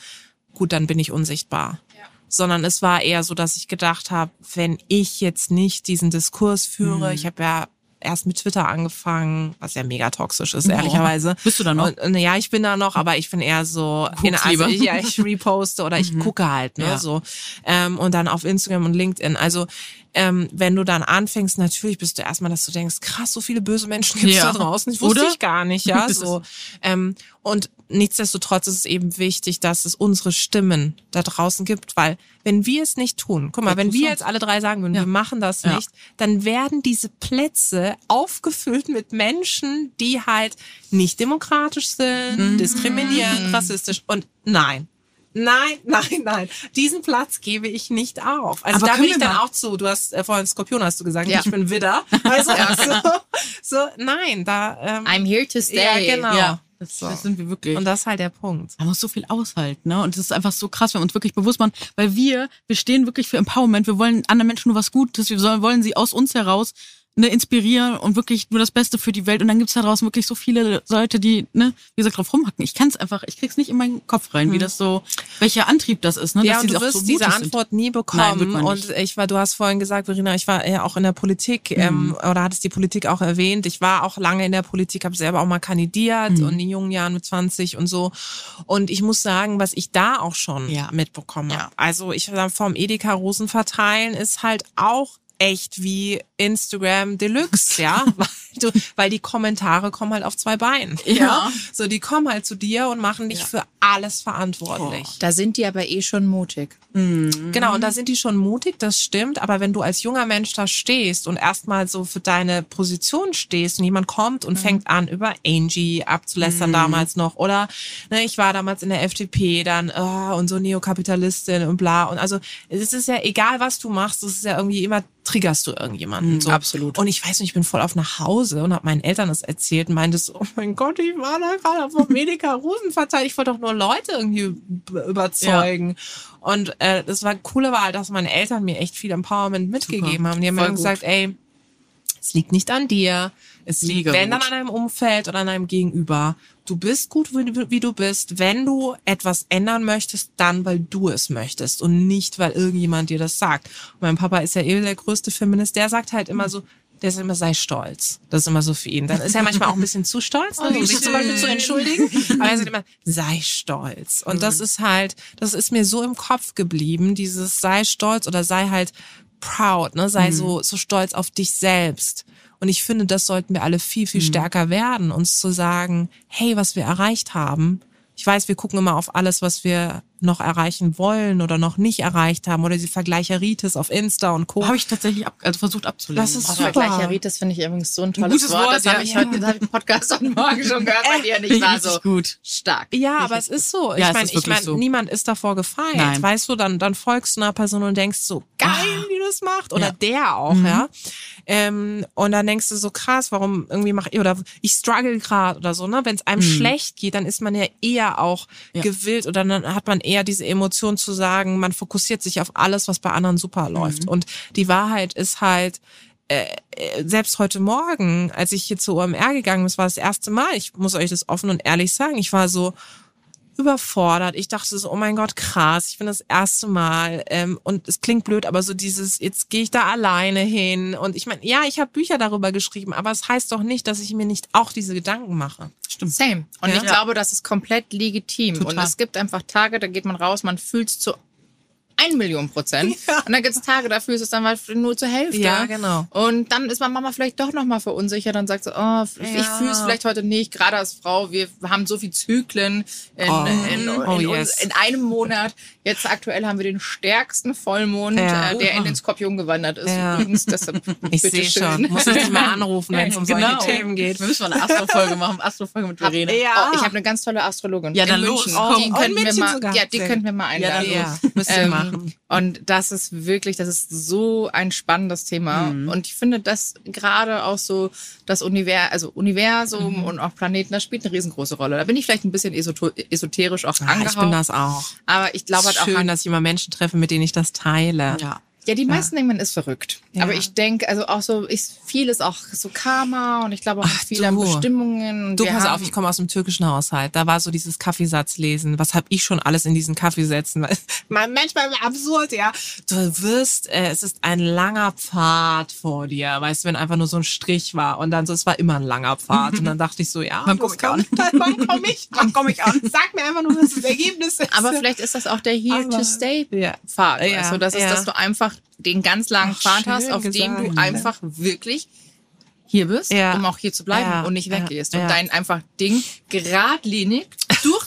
gut, dann bin ich unsichtbar. Sondern es war eher so, dass ich gedacht habe, wenn ich jetzt nicht diesen Diskurs führe, ich habe ja erst mit Twitter angefangen, was ja mega toxisch ist, ehrlicherweise. Bist du da noch? Und, und, ja, ich bin da noch, aber ich bin eher so, in, also ich, ja, ich reposte oder ich gucke halt, ne, Ja. so. Ähm, und dann auf Instagram und LinkedIn. Also, ähm, wenn du dann anfängst, natürlich bist du erstmal, dass du denkst, krass, so viele böse Menschen gibt's Ja. da draußen. Ich wusste Oder? ich gar nicht, ja, <laughs> so. Ähm, und nichtsdestotrotz ist es eben wichtig, dass es unsere Stimmen da draußen gibt, weil wenn wir es nicht tun, guck mal, Wer wenn wir jetzt alle drei sagen würden, Ja. wir machen das Ja. nicht, dann werden diese Plätze aufgefüllt mit Menschen, die halt nicht demokratisch sind, Mhm. diskriminierend, rassistisch und nein. Nein, <laughs> nein, nein. Diesen Platz gebe ich nicht auf. Also Aber da bin ich dann mal- auch zu. Du hast äh, vorhin Skorpion hast du gesagt, Ja. ich bin Widder. <laughs> Also so, so nein, da ähm, I'm here to stay. ja genau. Ja, das, das sind wir wirklich. Und das ist halt der Punkt. man muss so viel aushalten, ne? Und das ist einfach so krass, wenn wir uns wirklich bewusst machen, weil wir, wir stehen wirklich für Empowerment, wir wollen anderen Menschen nur was Gutes, wir sollen, wollen sie aus uns heraus ne, inspirieren und wirklich nur das Beste für die Welt. Und dann gibt's da draußen wirklich so viele Leute, die, ne, wie gesagt, drauf rumhacken. Ich kann es einfach, ich krieg's nicht in meinen Kopf rein, wie das so, welcher Antrieb das ist, ne? Ja, und du wirst so diese mutig sind. Antwort nie Nein, bekommen. man und ich war, du hast vorhin gesagt, Verena, ich war ja auch in der Politik ähm, oder hattest die Politik auch erwähnt. Ich war auch lange in der Politik, habe selber auch mal kandidiert und in jungen Jahren mit 20 und so. Und ich muss sagen, was ich da auch schon Ja. mitbekommen Ja. habe. Also ich war vom Edeka Rosen verteilen ist halt auch echt wie Instagram Deluxe, ja, <laughs> weil, du, weil die Kommentare kommen halt auf zwei Beinen. Ja. So, die kommen halt zu dir und machen dich für alles verantwortlich. Da sind die aber eh schon mutig. Genau, und da sind die schon mutig, das stimmt. Aber wenn du als junger Mensch da stehst und erstmal so für deine Position stehst und jemand kommt und fängt an, über Angie abzulästern damals noch, oder ne, ich war damals in der FDP, dann oh, und so Neokapitalistin und bla. Und also es ist ja egal, was du machst, es ist ja irgendwie immer triggerst du irgendjemanden. so. absolut. Und ich weiß nicht, ich bin voll auf nach Hause und habe meinen Eltern das erzählt und meinte so, oh mein Gott, ich war da gerade vom Medica Rosen verteilt. Ich wollte doch nur Leute irgendwie überzeugen. Und äh, das war coole war halt, dass meine Eltern mir echt viel Empowerment mitgegeben haben. Die haben mir Voll gut. gesagt, ey, es liegt nicht an dir. Es liegt, Mega wenn dann gut. an deinem Umfeld oder an deinem Gegenüber. Du bist gut, wie, du- wie du bist. Wenn du etwas ändern möchtest, dann, weil du es möchtest und nicht, weil irgendjemand dir das sagt. Und mein Papa ist ja eh der größte Feminist. Der sagt halt immer so, der ist immer, sei stolz. Das ist immer so für ihn. Dann ist er manchmal auch ein bisschen zu stolz, ne, um sich zum Beispiel zu entschuldigen. Aber er sagt immer, sei stolz. Und das ist halt, das ist mir so im Kopf geblieben, dieses sei stolz oder sei halt proud, ne, sei so, so stolz auf dich selbst. Und ich finde, das sollten wir alle viel, Mhm. viel stärker werden, uns zu sagen, hey, was wir erreicht haben. Ich weiß, wir gucken immer auf alles, was wir noch erreichen wollen oder noch nicht erreicht haben oder die Vergleicheritis auf Insta und Co. Habe ich tatsächlich ab, also versucht abzulehnen. Das ist Oh, super. Vergleicheritis finde ich übrigens so ein tolles gutes Wort. Wort, Das habe ja. ich heute ich im Podcast heute <laughs> Morgen schon gehört bei dir. Und ich war so richtig gut. stark. Ja, aber es ist so. Ja, ich meine, ich meine, so. niemand ist davor gefeit. Nein. Weißt du, dann, dann folgst du einer Person und denkst so, geil, wie das macht. Oder Ja. der auch, ja. Ähm, und dann denkst du so, krass, warum irgendwie mach ich, oder ich struggle gerade oder so, ne? Wenn es einem schlecht geht, dann ist man ja eher auch Ja. gewillt oder dann hat man eher diese Emotion zu sagen, man fokussiert sich auf alles, was bei anderen super läuft. Und die Wahrheit ist halt, äh, äh, selbst heute Morgen, als ich hier zur OMR gegangen bin, das war das erste Mal, ich muss euch das offen und ehrlich sagen, ich war so überfordert. Ich dachte so, oh mein Gott, krass, ich bin das erste Mal ähm, und es klingt blöd, aber so dieses, jetzt gehe ich da alleine hin und ich meine, ja, ich habe Bücher darüber geschrieben, aber es heißt doch nicht, dass ich mir nicht auch diese Gedanken mache. Stimmt. Same. Und Ja. ich glaube, das ist komplett legitim. Und Total. es gibt einfach Tage, da geht man raus, man fühlt es zu ein Million Prozent. <laughs> Und dann gibt es Tage, da fühlst du es dann mal nur zur Hälfte. Ja, genau. Und dann ist man Mama vielleicht doch nochmal verunsichert und sagt so, oh, ich Ja. fühle es vielleicht heute nicht, gerade als Frau, wir haben so viel Zyklen in, Oh. in, in, Oh, in, yes. uns, in einem Monat. Jetzt aktuell haben wir den stärksten Vollmond, Ja. äh, der in den Skorpion gewandert ist. Ja. Übrigens, deshalb <laughs> Ich bitte sehe schön. schon. Muss ich dich mal anrufen, wenn es um solche Genau. Themen geht. Wir müssen mal eine Astro-Folge machen. Astro-Folge mit Verena. Ja. Oh, ich habe eine ganz tolle Astrologin. Ja, in dann los. München. Oh, die in könnten wir München mal, ja, die könnten wir mal Ja, dann einladen. Ja, müsst ihr Ähm, machen. Und das ist wirklich, das ist so ein spannendes Thema. Mhm. Und ich finde, dass gerade auch so das Universum, also Universum Mhm. und auch Planeten, das spielt eine riesengroße Rolle. Da bin ich vielleicht ein bisschen esoterisch auch Ah, angehaucht. ich bin das auch. aber ich glaube halt auch Schön, dass ich immer Menschen treffe, mit denen ich das teile. Ja. Ja, die meisten denken, man ist verrückt. Ja. Aber ich denke, also auch so, ist vieles auch so Karma und ich glaube auch Ach, viele an. Bestimmungen. Du, pass auf, ich komme aus dem türkischen Haushalt. Da war so dieses Kaffeesatzlesen. Was habe ich schon alles in diesen Kaffeesätzen? <laughs> Man- Manchmal absurd, ja. Du wirst, äh, es ist ein langer Pfad vor dir. Weißt du, wenn einfach nur so ein Strich war. Und dann so, es war immer ein langer Pfad. Und dann dachte ich so, ja, Wann das <laughs> komm ich kann- Wann komme ich? Wann komme ich an? Sag mir einfach nur, was das Ergebnis ist. Aber vielleicht ist das auch der Here Aber- to Stay Ja. Ja, also das ist, ja. dass du einfach den ganz langen Ach, Pfad hast, auf dem gesagt. du einfach wirklich hier bist, Ja. um auch hier zu bleiben Ja, und nicht ja, weggehst und ja. dein einfach Ding geradlinig <laughs> durchziehst,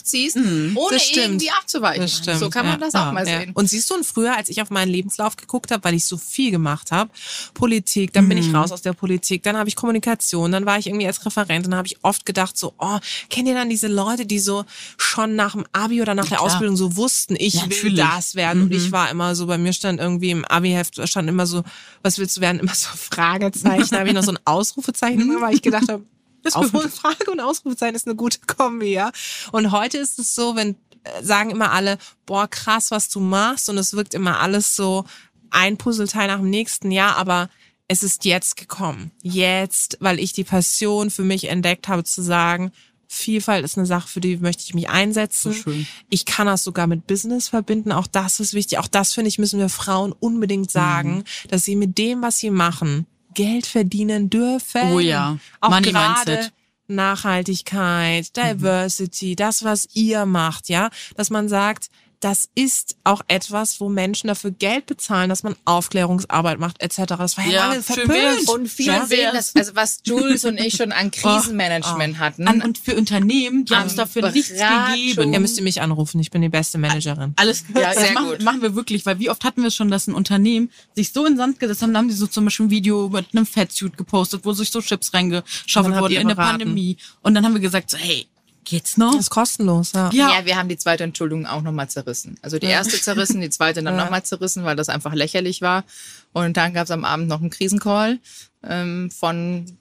ohne Das stimmt. irgendwie abzuweichen. So kann man ja, das auch ja, mal sehen. Und siehst du, und früher, als ich auf meinen Lebenslauf geguckt habe, weil ich so viel gemacht habe, Politik, dann bin ich Mhm. raus aus der Politik, dann habe ich Kommunikation, dann war ich irgendwie als Referentin, dann habe ich oft gedacht so, oh, kennt ihr dann diese Leute, die so schon nach dem Abi oder nach der klar. Ausbildung so wussten, ich will natürlich. Mhm. das werden. Und ich war immer so, bei mir stand irgendwie im Abi-Heft, stand immer so, was willst du werden? Immer so Fragezeichen. Da habe ich noch so ein Ausrufezeichen Mhm. weil ich gedacht habe, auf Frage und Ausrufezeichen ist eine gute Kombi, ja. Und heute ist es so, wenn äh, sagen immer alle, boah, krass, was du machst und es wirkt immer alles so ein Puzzleteil nach dem nächsten Jahr, aber es ist jetzt gekommen. Jetzt, weil ich die Passion für mich entdeckt habe zu sagen, Vielfalt ist eine Sache, für die möchte ich mich einsetzen. So schön. Ich kann das sogar mit Business verbinden. Auch das ist wichtig. Auch das, finde ich, müssen wir Frauen unbedingt sagen, dass sie mit dem, was sie machen, Geld verdienen dürfen. Oh ja. Auch Money gerade Mindset. Nachhaltigkeit, Diversity, das, was ihr macht, ja, dass man sagt, das ist auch etwas, wo Menschen dafür Geld bezahlen, dass man Aufklärungsarbeit macht, etc. Das war ja, Ja, lange verpönt. Und viele Ja. sehen das, also was Jules und ich schon an <laughs> Krisenmanagement hatten. An, und für Unternehmen, die haben uns dafür nichts Beratung. gegeben. Ihr müsst ihr mich anrufen, ich bin die beste Managerin. Alles Ja, das sehr machen, gut. machen wir wirklich, weil wie oft hatten wir es schon, dass ein Unternehmen sich so in den Sand gesetzt haben, da haben die so zum Beispiel ein Video mit einem Fettsuit gepostet, wo sich so Chips Und reingeschaufelt dann wurden in der. Pandemie. Und dann haben wir gesagt, so, hey, geht's noch? Das ist kostenlos, ja. Ja. Ja, wir haben die zweite Entschuldigung auch nochmal zerrissen. Also die erste zerrissen, die zweite dann Ja. nochmal zerrissen, weil das einfach lächerlich war. Und dann gab es am Abend noch einen Krisencall ähm, von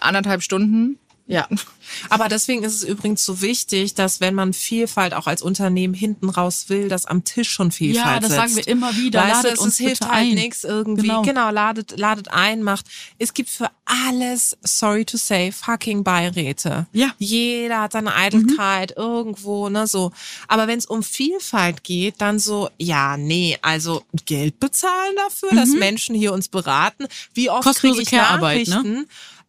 anderthalb Stunden. Ja. <laughs> Aber deswegen ist es übrigens so wichtig, dass wenn man Vielfalt auch als Unternehmen hinten raus will, dass am Tisch schon Vielfalt Ja, das sitzt. sagen wir immer wieder. Weißt Ladet du, es uns ist, hilft halt ein. nichts irgendwie. Genau, Genau. ladet, ladet ein, macht. Es gibt für alles, sorry to say, fucking Beiräte. Ja. Mhm. Jeder hat seine Eitelkeit irgendwo, ne, so. Aber wenn es um Vielfalt geht, dann so, ja, nee, also Geld bezahlen dafür, dass Menschen hier uns beraten. Wie oft Mhm. Kriege ich Care-Arbeit, ne?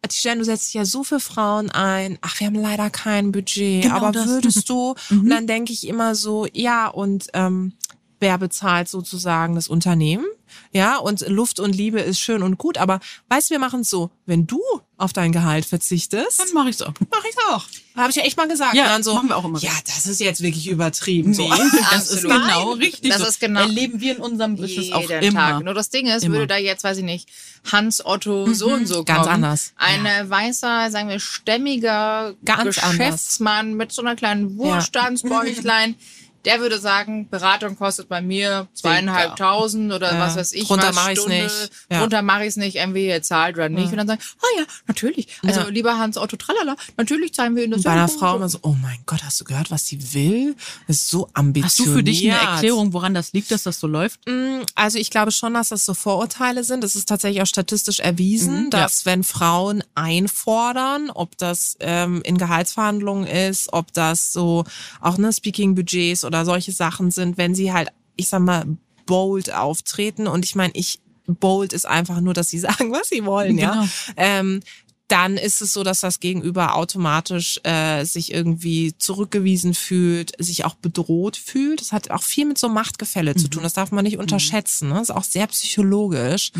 Tijan, du setzt dich ja so für Frauen ein. Ach, wir haben leider kein Budget. Genau aber das. Mhm. würdest du? <laughs> Und dann denke ich immer so, ja, und ähm, wer bezahlt sozusagen das Unternehmen? ja, und Luft und Liebe ist schön und gut, aber weißt, wir machen es so, wenn du auf dein Gehalt verzichtest, Dann mache ich's auch. mache ich auch. Habe ich ja echt mal gesagt. Ja, so, machen wir auch immer. Ja, das ist jetzt wirklich übertrieben. So. Nee, <laughs> das ist genau richtig. Das so. ist genau- Erleben wir in unserem Business auch Jeden immer. Tag. Nur das Ding ist, Immer. würde da jetzt, weiß ich nicht, Hans Otto so und so kommen. Ganz anders. Ein äh, weißer, sagen wir, stämmiger Ganz Geschäftsmann mit so einer kleinen Wohlstandsbäuchlein. Der würde sagen, Beratung kostet bei mir zweieinhalbtausend oder Ja. was weiß ich. Drunter was mach ich's Stunde. nicht. Ja. Drunter mache ich es nicht, entweder ihr zahlt oder nicht. Und dann sagen, ah ja, natürlich. Also Ja. lieber Hans Otto Tralala, natürlich zahlen wir Ihnen das. Und bei einer ja, Frau immer so, oh mein Gott, hast du gehört, was sie will? Das ist so ambitioniert. Hast du für dich eine Erklärung, woran das liegt, dass das so läuft? Mm, Also ich glaube schon, dass das so Vorurteile sind. Es ist tatsächlich auch statistisch erwiesen, Mhm, dass wenn Frauen einfordern, ob das ähm, in Gehaltsverhandlungen ist, ob das so auch ne Speaking-Budgets oder solche Sachen sind, wenn sie halt, ich sag mal, bold auftreten. Und ich meine, ich bold ist einfach nur, dass sie <laughs> sagen, was sie wollen, ja. Genau. Ähm, dann ist es so, dass das Gegenüber automatisch äh, sich irgendwie zurückgewiesen fühlt, sich auch bedroht fühlt. Das hat auch viel mit so Machtgefälle zu tun. Das darf man nicht unterschätzen. Ne? Das ist auch sehr psychologisch.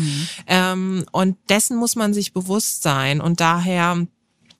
Ähm, und dessen muss man sich bewusst sein. Und daher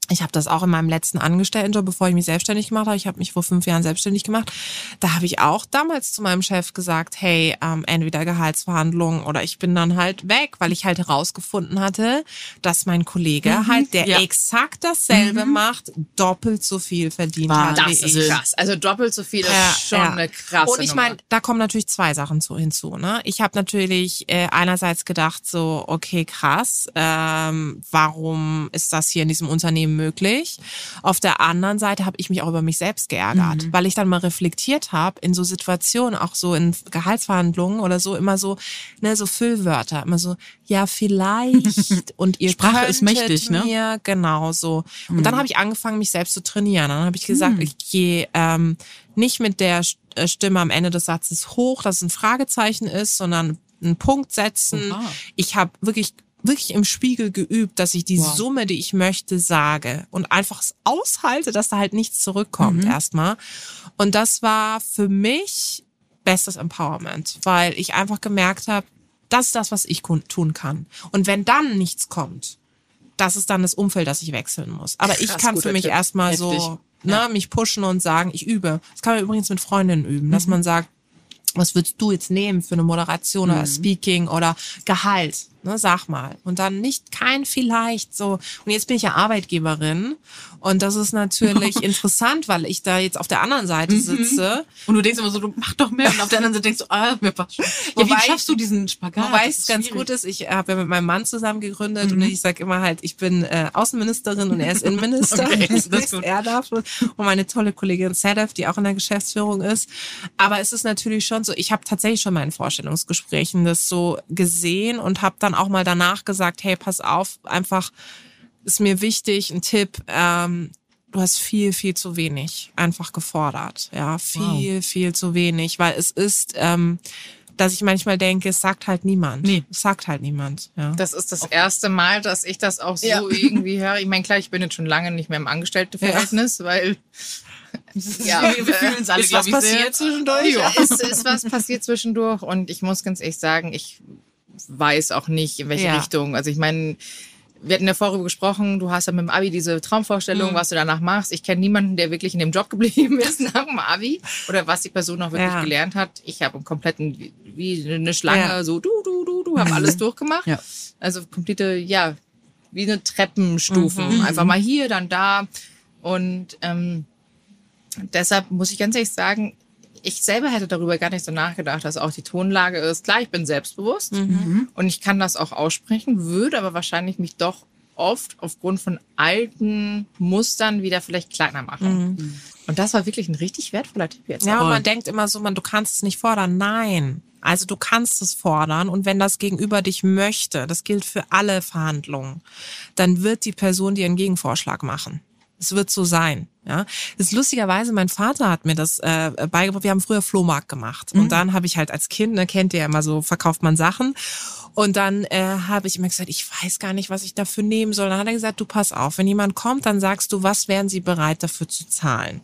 ich habe das auch in meinem letzten Angestelltenjob, bevor ich mich selbstständig gemacht habe. Ich habe mich vor fünf Jahren selbstständig gemacht. Da habe ich auch damals zu meinem Chef gesagt, hey, ähm, entweder Gehaltsverhandlungen oder ich bin dann halt weg, weil ich halt herausgefunden hatte, dass mein Kollege halt, der ja. exakt dasselbe macht, doppelt so viel verdient hat Das ist ich. krass. Also doppelt so viel Ja, ist schon ja. eine krasse Und ich meine, da kommen natürlich zwei Sachen zu, hinzu. Ne? Ich habe natürlich äh, einerseits gedacht, so, okay, krass, ähm, warum ist das hier in diesem Unternehmen möglich? Auf der anderen Seite habe ich mich auch über mich selbst geärgert, weil ich dann mal reflektiert habe in so Situationen, auch so in Gehaltsverhandlungen oder so, immer so, ne, so Füllwörter, immer so, ja, vielleicht <laughs> und ihr Sprache ist mächtig, ne? mir, genau so. Und dann habe ich angefangen, mich selbst zu trainieren. Dann habe ich gesagt, ich gehe ähm, nicht mit der äh, Stimme am Ende des Satzes hoch, dass es ein Fragezeichen ist, sondern einen Punkt setzen. Oha. Ich habe wirklich wirklich im Spiegel geübt, dass ich die Wow. Summe, die ich möchte, sage und einfach es aushalte, dass da halt nichts zurückkommt erstmal. Und das war für mich bestes Empowerment, weil ich einfach gemerkt habe, das ist das, was ich tun kann. Und wenn dann nichts kommt, das ist dann das Umfeld, das ich wechseln muss. Aber ich Krass, kann für mich Tipp. erstmal so ne, mich pushen und sagen, ich übe. Das kann man übrigens mit Freundinnen üben, dass man sagt, was würdest du jetzt nehmen für eine Moderation oder Speaking oder Gehalt? Ne, sag mal. Und dann nicht kein vielleicht so. Und jetzt bin ich ja Arbeitgeberin. Und das ist natürlich <laughs> interessant, weil ich da jetzt auf der anderen Seite sitze. Und du denkst immer so, du mach doch mehr. Und auf der anderen Seite denkst du, ah, mir passt schon. Ja, Wobei- wie schaffst du diesen Spagat? Wobei es ganz schwierig. gut ist, ich habe ja mit meinem Mann zusammen gegründet Mhm. und ich sage immer halt, ich bin äh, Außenministerin und er ist <laughs> Innenminister. Okay, das ist gut. er darf und meine tolle Kollegin Sedef, die auch in der Geschäftsführung ist. Aber es ist natürlich schon so, ich habe tatsächlich schon mal in Vorstellungsgesprächen das so gesehen und habe dann auch mal danach gesagt, hey, pass auf, einfach ist mir wichtig, ein Tipp, ähm, du hast viel, viel zu wenig einfach gefordert. Ja, viel, viel zu wenig, weil es ist, ähm, dass ich manchmal denke, es sagt halt niemand. Nee. Es sagt halt niemand. Ja. Das ist das erste Mal, dass ich das auch so Ja. <laughs> irgendwie höre. Ich meine, klar, ich bin jetzt schon lange nicht mehr im Angestelltenverhältnis, weil <laughs> ja, wir, fühlen uns alle, ist was sehr. passiert zwischendurch? ja, ist, ist was <laughs> passiert zwischendurch und ich muss ganz ehrlich sagen, ich weiß auch nicht, in welche Ja. Richtung. Also ich meine, wir hatten ja vorher gesprochen, du hast ja mit dem Abi diese Traumvorstellung, Mhm. was du danach machst. Ich kenne niemanden, der wirklich in dem Job geblieben <laughs> ist nach dem Abi oder was die Person auch wirklich Ja. gelernt hat. Ich habe einen kompletten, wie- wie eine Schlange, Ja. so du, du, du, du, habe alles durchgemacht. Ja. Also komplette, ja, wie eine Treppenstufen. Mhm. Einfach mal hier, dann da. Und ähm, deshalb muss ich ganz ehrlich sagen, ich selber hätte darüber gar nicht so nachgedacht, dass auch die Tonlage ist. Klar, ich bin selbstbewusst Mhm. und ich kann das auch aussprechen, würde aber wahrscheinlich mich doch oft aufgrund von alten Mustern wieder vielleicht kleiner machen. Und das war wirklich ein richtig wertvoller Tipp jetzt. Mhm. Ja, und man denkt immer so, man, du kannst es nicht fordern. Nein. Also du kannst es fordern und wenn das Gegenüber dich möchte, das gilt für alle Verhandlungen, dann wird die Person dir einen Gegenvorschlag machen. Es wird so sein. Ja, das ist lustigerweise, mein Vater hat mir das äh, beigebracht. Wir haben früher Flohmarkt gemacht und dann habe ich halt als Kind, ne, kennt ihr ja immer so, verkauft man Sachen und dann äh, habe ich immer gesagt, ich weiß gar nicht, was ich dafür nehmen soll. Dann hat er gesagt, du pass auf, wenn jemand kommt, dann sagst du, was wären sie bereit dafür zu zahlen?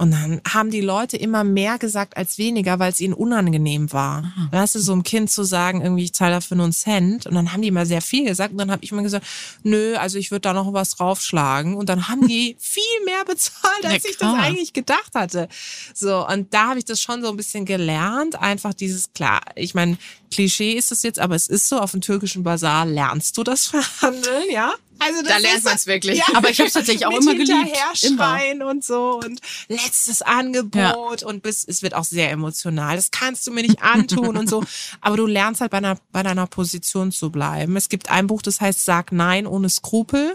Und dann haben die Leute immer mehr gesagt als weniger, weil es ihnen unangenehm war. Weißt du, so einem Kind zu sagen, irgendwie, ich zahle dafür nur einen Cent. Und dann haben die immer sehr viel gesagt. Und dann habe ich immer gesagt, nö, also ich würde da noch was draufschlagen. Und dann haben die <laughs> viel mehr bezahlt, als Ja, ich das eigentlich gedacht hatte. So, und da habe ich das schon so ein bisschen gelernt. Einfach dieses, klar, ich meine, Klischee ist es jetzt, aber es ist so, auf dem türkischen Bazar lernst du das Verhandeln, <laughs> ja? Also Da lernt man es wirklich. Aber ich habe es tatsächlich auch mit immer geliebt. Hinterherschreien und so und letztes Angebot und bis, es wird auch sehr emotional. Das kannst du mir nicht antun und so. <laughs> Aber du lernst halt bei, einer, bei deiner Position zu bleiben. Es gibt ein Buch, das heißt Sag Nein ohne Skrupel.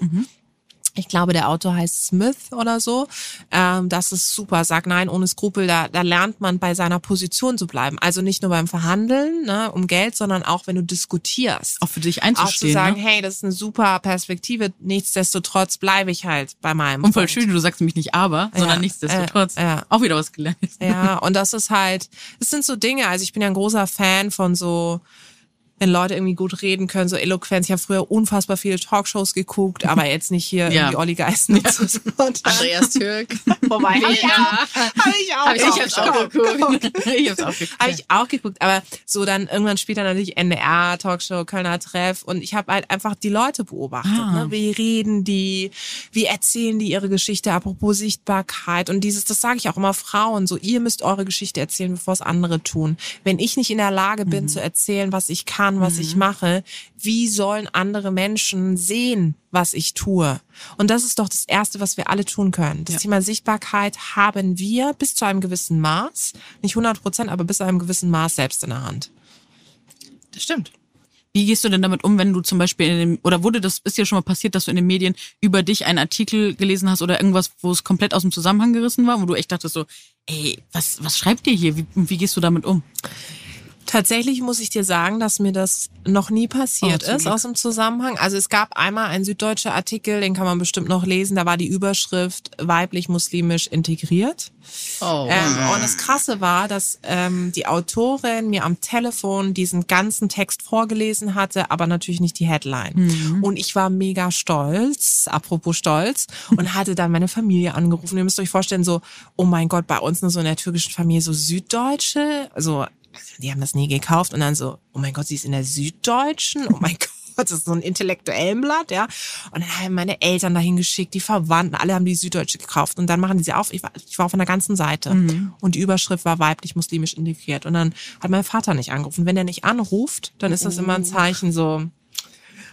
Ich glaube, der Autor heißt Smith oder so. Ähm, das ist super. Sag nein ohne Skrupel. Da, da lernt man bei seiner Position zu bleiben. Also nicht nur beim Verhandeln ne, um Geld, sondern auch wenn du diskutierst Auch für dich auch zu einzustehen. sagen, ne? hey, das ist eine super Perspektive. Nichtsdestotrotz bleibe ich halt bei meinem. Und voll Punkt. schön, du sagst nämlich nicht aber, sondern Ja, nichtsdestotrotz. äh, ja. Auch wieder was gelernt. Ja, und das ist halt, das sind so Dinge. Also ich bin ja ein großer Fan von so, wenn Leute irgendwie gut reden können, so Eloquenz. Ich habe früher unfassbar viele Talkshows geguckt, aber <laughs> jetzt nicht hier Ja. irgendwie Olli Geissnitz. Ja. Andreas Türk. <laughs> Wobei, hab ich Ja. auch, hab ich auch, Hab ich auch, auch geguckt. ich hab's auch geguckt. Habe ich auch geguckt, aber so dann irgendwann später natürlich NDR, Talkshow, Kölner Treff und ich habe halt einfach die Leute beobachtet. Ah. Ne? Wie reden die, wie erzählen die ihre Geschichte, apropos Sichtbarkeit und dieses, das sage ich auch immer Frauen, so ihr müsst eure Geschichte erzählen, bevor es andere tun. Wenn ich nicht in der Lage bin zu erzählen, was ich kann, was ich mache, wie sollen andere Menschen sehen, was ich tue? Und das ist doch das Erste, was wir alle tun können. Das Ja. Thema Sichtbarkeit haben wir bis zu einem gewissen Maß, nicht 100 Prozent, aber bis zu einem gewissen Maß selbst in der Hand. Das stimmt. Wie gehst du denn damit um, wenn du zum Beispiel in dem, oder wurde das, ist dir schon mal passiert, dass du in den Medien über dich einen Artikel gelesen hast oder irgendwas, wo es komplett aus dem Zusammenhang gerissen war, wo du echt dachtest so, ey, was, was schreibt ihr hier? Wie, wie gehst du damit um? Tatsächlich muss ich dir sagen, dass mir das noch nie passiert Oh, ist Glück. aus dem Zusammenhang. Also es gab einmal einen süddeutscher Artikel, den kann man bestimmt noch lesen. Da war die Überschrift weiblich-muslimisch integriert. Oh. Ähm, und das Krasse war, dass ähm, die Autorin mir am Telefon diesen ganzen Text vorgelesen hatte, aber natürlich nicht die Headline. Und ich war mega stolz, apropos stolz, und hatte dann meine Familie angerufen. Ihr müsst euch vorstellen, so, oh mein Gott, bei uns nur so in der türkischen Familie so Süddeutsche, also die haben das nie gekauft und dann so, oh mein Gott, sie ist in der Süddeutschen, oh mein <laughs> Gott. Das ist so ein intellektuellen Blatt, ja. Und dann haben meine Eltern dahin geschickt, die Verwandten, alle haben die Süddeutsche gekauft. Und dann machen die sie auf. Ich war, ich war auf einer ganzen Seite. Und die Überschrift war weiblich-muslimisch integriert. Und dann hat mein Vater nicht angerufen. Wenn er nicht anruft, dann ist das immer ein Zeichen so.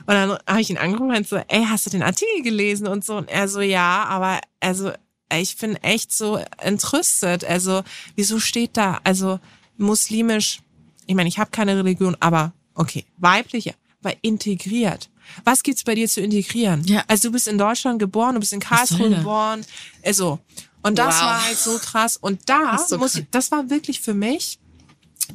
Und dann habe ich ihn angerufen und so, ey, hast du den Artikel gelesen und so? Und er so, ja, aber also ich bin echt so entrüstet. Also wieso steht da, also muslimisch, ich meine, ich habe keine Religion, aber okay, weiblich, aber integriert. Was gibt's bei dir zu integrieren? Ja. Also du bist in Deutschland geboren, du bist in Karlsruhe geboren, also und das Wow. war halt so krass. Und da Das so muss ich, das war wirklich für mich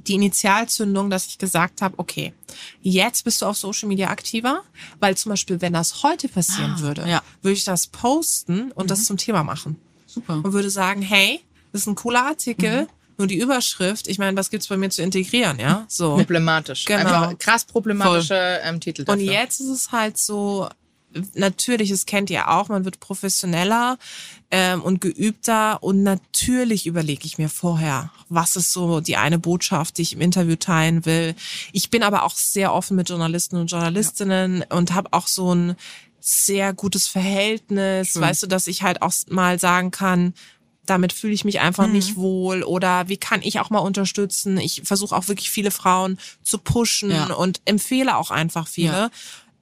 die Initialzündung, dass ich gesagt habe, okay, jetzt bist du auf Social Media aktiver, weil zum Beispiel, wenn das heute passieren Ah, würde, ja. würde ich das posten und das zum Thema machen Super. und würde sagen, hey, das ist ein cooler Artikel, Mhm. Nur die Überschrift, ich meine, was gibt's bei mir zu integrieren, ja? So. Problematisch. Genau. Einfach krass problematische ähm, Titel Und dafür. jetzt ist es halt so, natürlich, das kennt ihr auch, man wird professioneller ähm, und geübter und natürlich überlege ich mir vorher, was ist so die eine Botschaft, die ich im Interview teilen will. Ich bin aber auch sehr offen mit Journalisten und Journalistinnen und habe auch so ein sehr gutes Verhältnis, Schön. weißt du, dass ich halt auch mal sagen kann, damit fühle ich mich einfach nicht wohl oder wie kann ich auch mal unterstützen? Ich versuche auch wirklich viele Frauen zu pushen Ja. und empfehle auch einfach viele.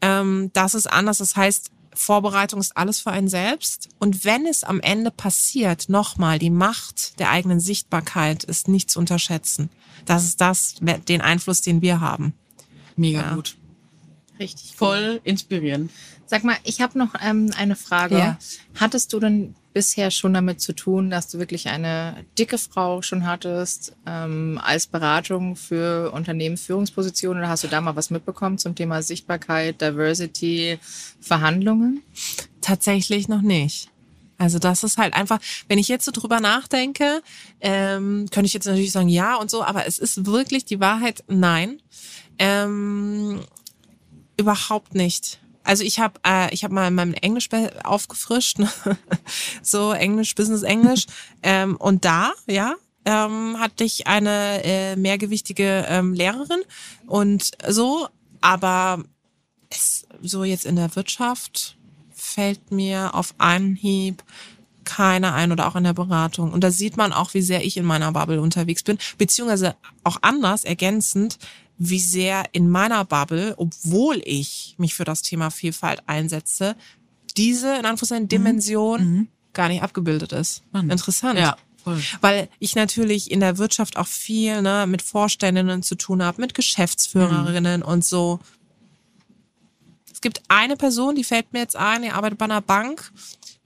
Ähm, das ist anders. Das heißt, Vorbereitung ist alles für einen selbst. Und wenn es am Ende passiert, nochmal, die Macht der eigenen Sichtbarkeit ist nicht zu unterschätzen. Das ist das, den Einfluss, den wir haben. Mega Ja. gut. Richtig cool. Voll inspirierend. Sag mal, ich habe noch ähm, eine Frage. Ja. Hattest du denn bisher schon damit zu tun, dass du wirklich eine dicke Frau schon hattest ähm, als Beratung für Unternehmensführungspositionen oder hast du da mal was mitbekommen zum Thema Sichtbarkeit, Diversity, Verhandlungen? Tatsächlich noch nicht. Also das ist halt einfach, wenn ich jetzt so drüber nachdenke, ähm, könnte ich jetzt natürlich sagen ja und so, aber es ist wirklich die Wahrheit, nein. Ähm, überhaupt nicht. Also ich habe äh, ich habe mal mein Englisch aufgefrischt, ne? <laughs> so Englisch, Business Englisch. ähm, und da, ja, ähm, hatte ich eine äh, mehrgewichtige ähm, Lehrerin und so, aber es, so jetzt in der Wirtschaft fällt mir auf einen Hieb keiner ein oder auch in der Beratung. Und da sieht man auch, wie sehr ich in meiner Bubble unterwegs bin, beziehungsweise auch anders ergänzend, wie sehr in meiner Bubble, obwohl ich mich für das Thema Vielfalt einsetze, diese in Anführungszeichen Dimension gar nicht abgebildet ist. Spannend. Interessant. Ja, voll. Weil ich natürlich in der Wirtschaft auch viel ne, mit Vorständinnen zu tun habe, mit Geschäftsführerinnen und so. Es gibt eine Person, die fällt mir jetzt ein, die arbeitet bei einer Bank.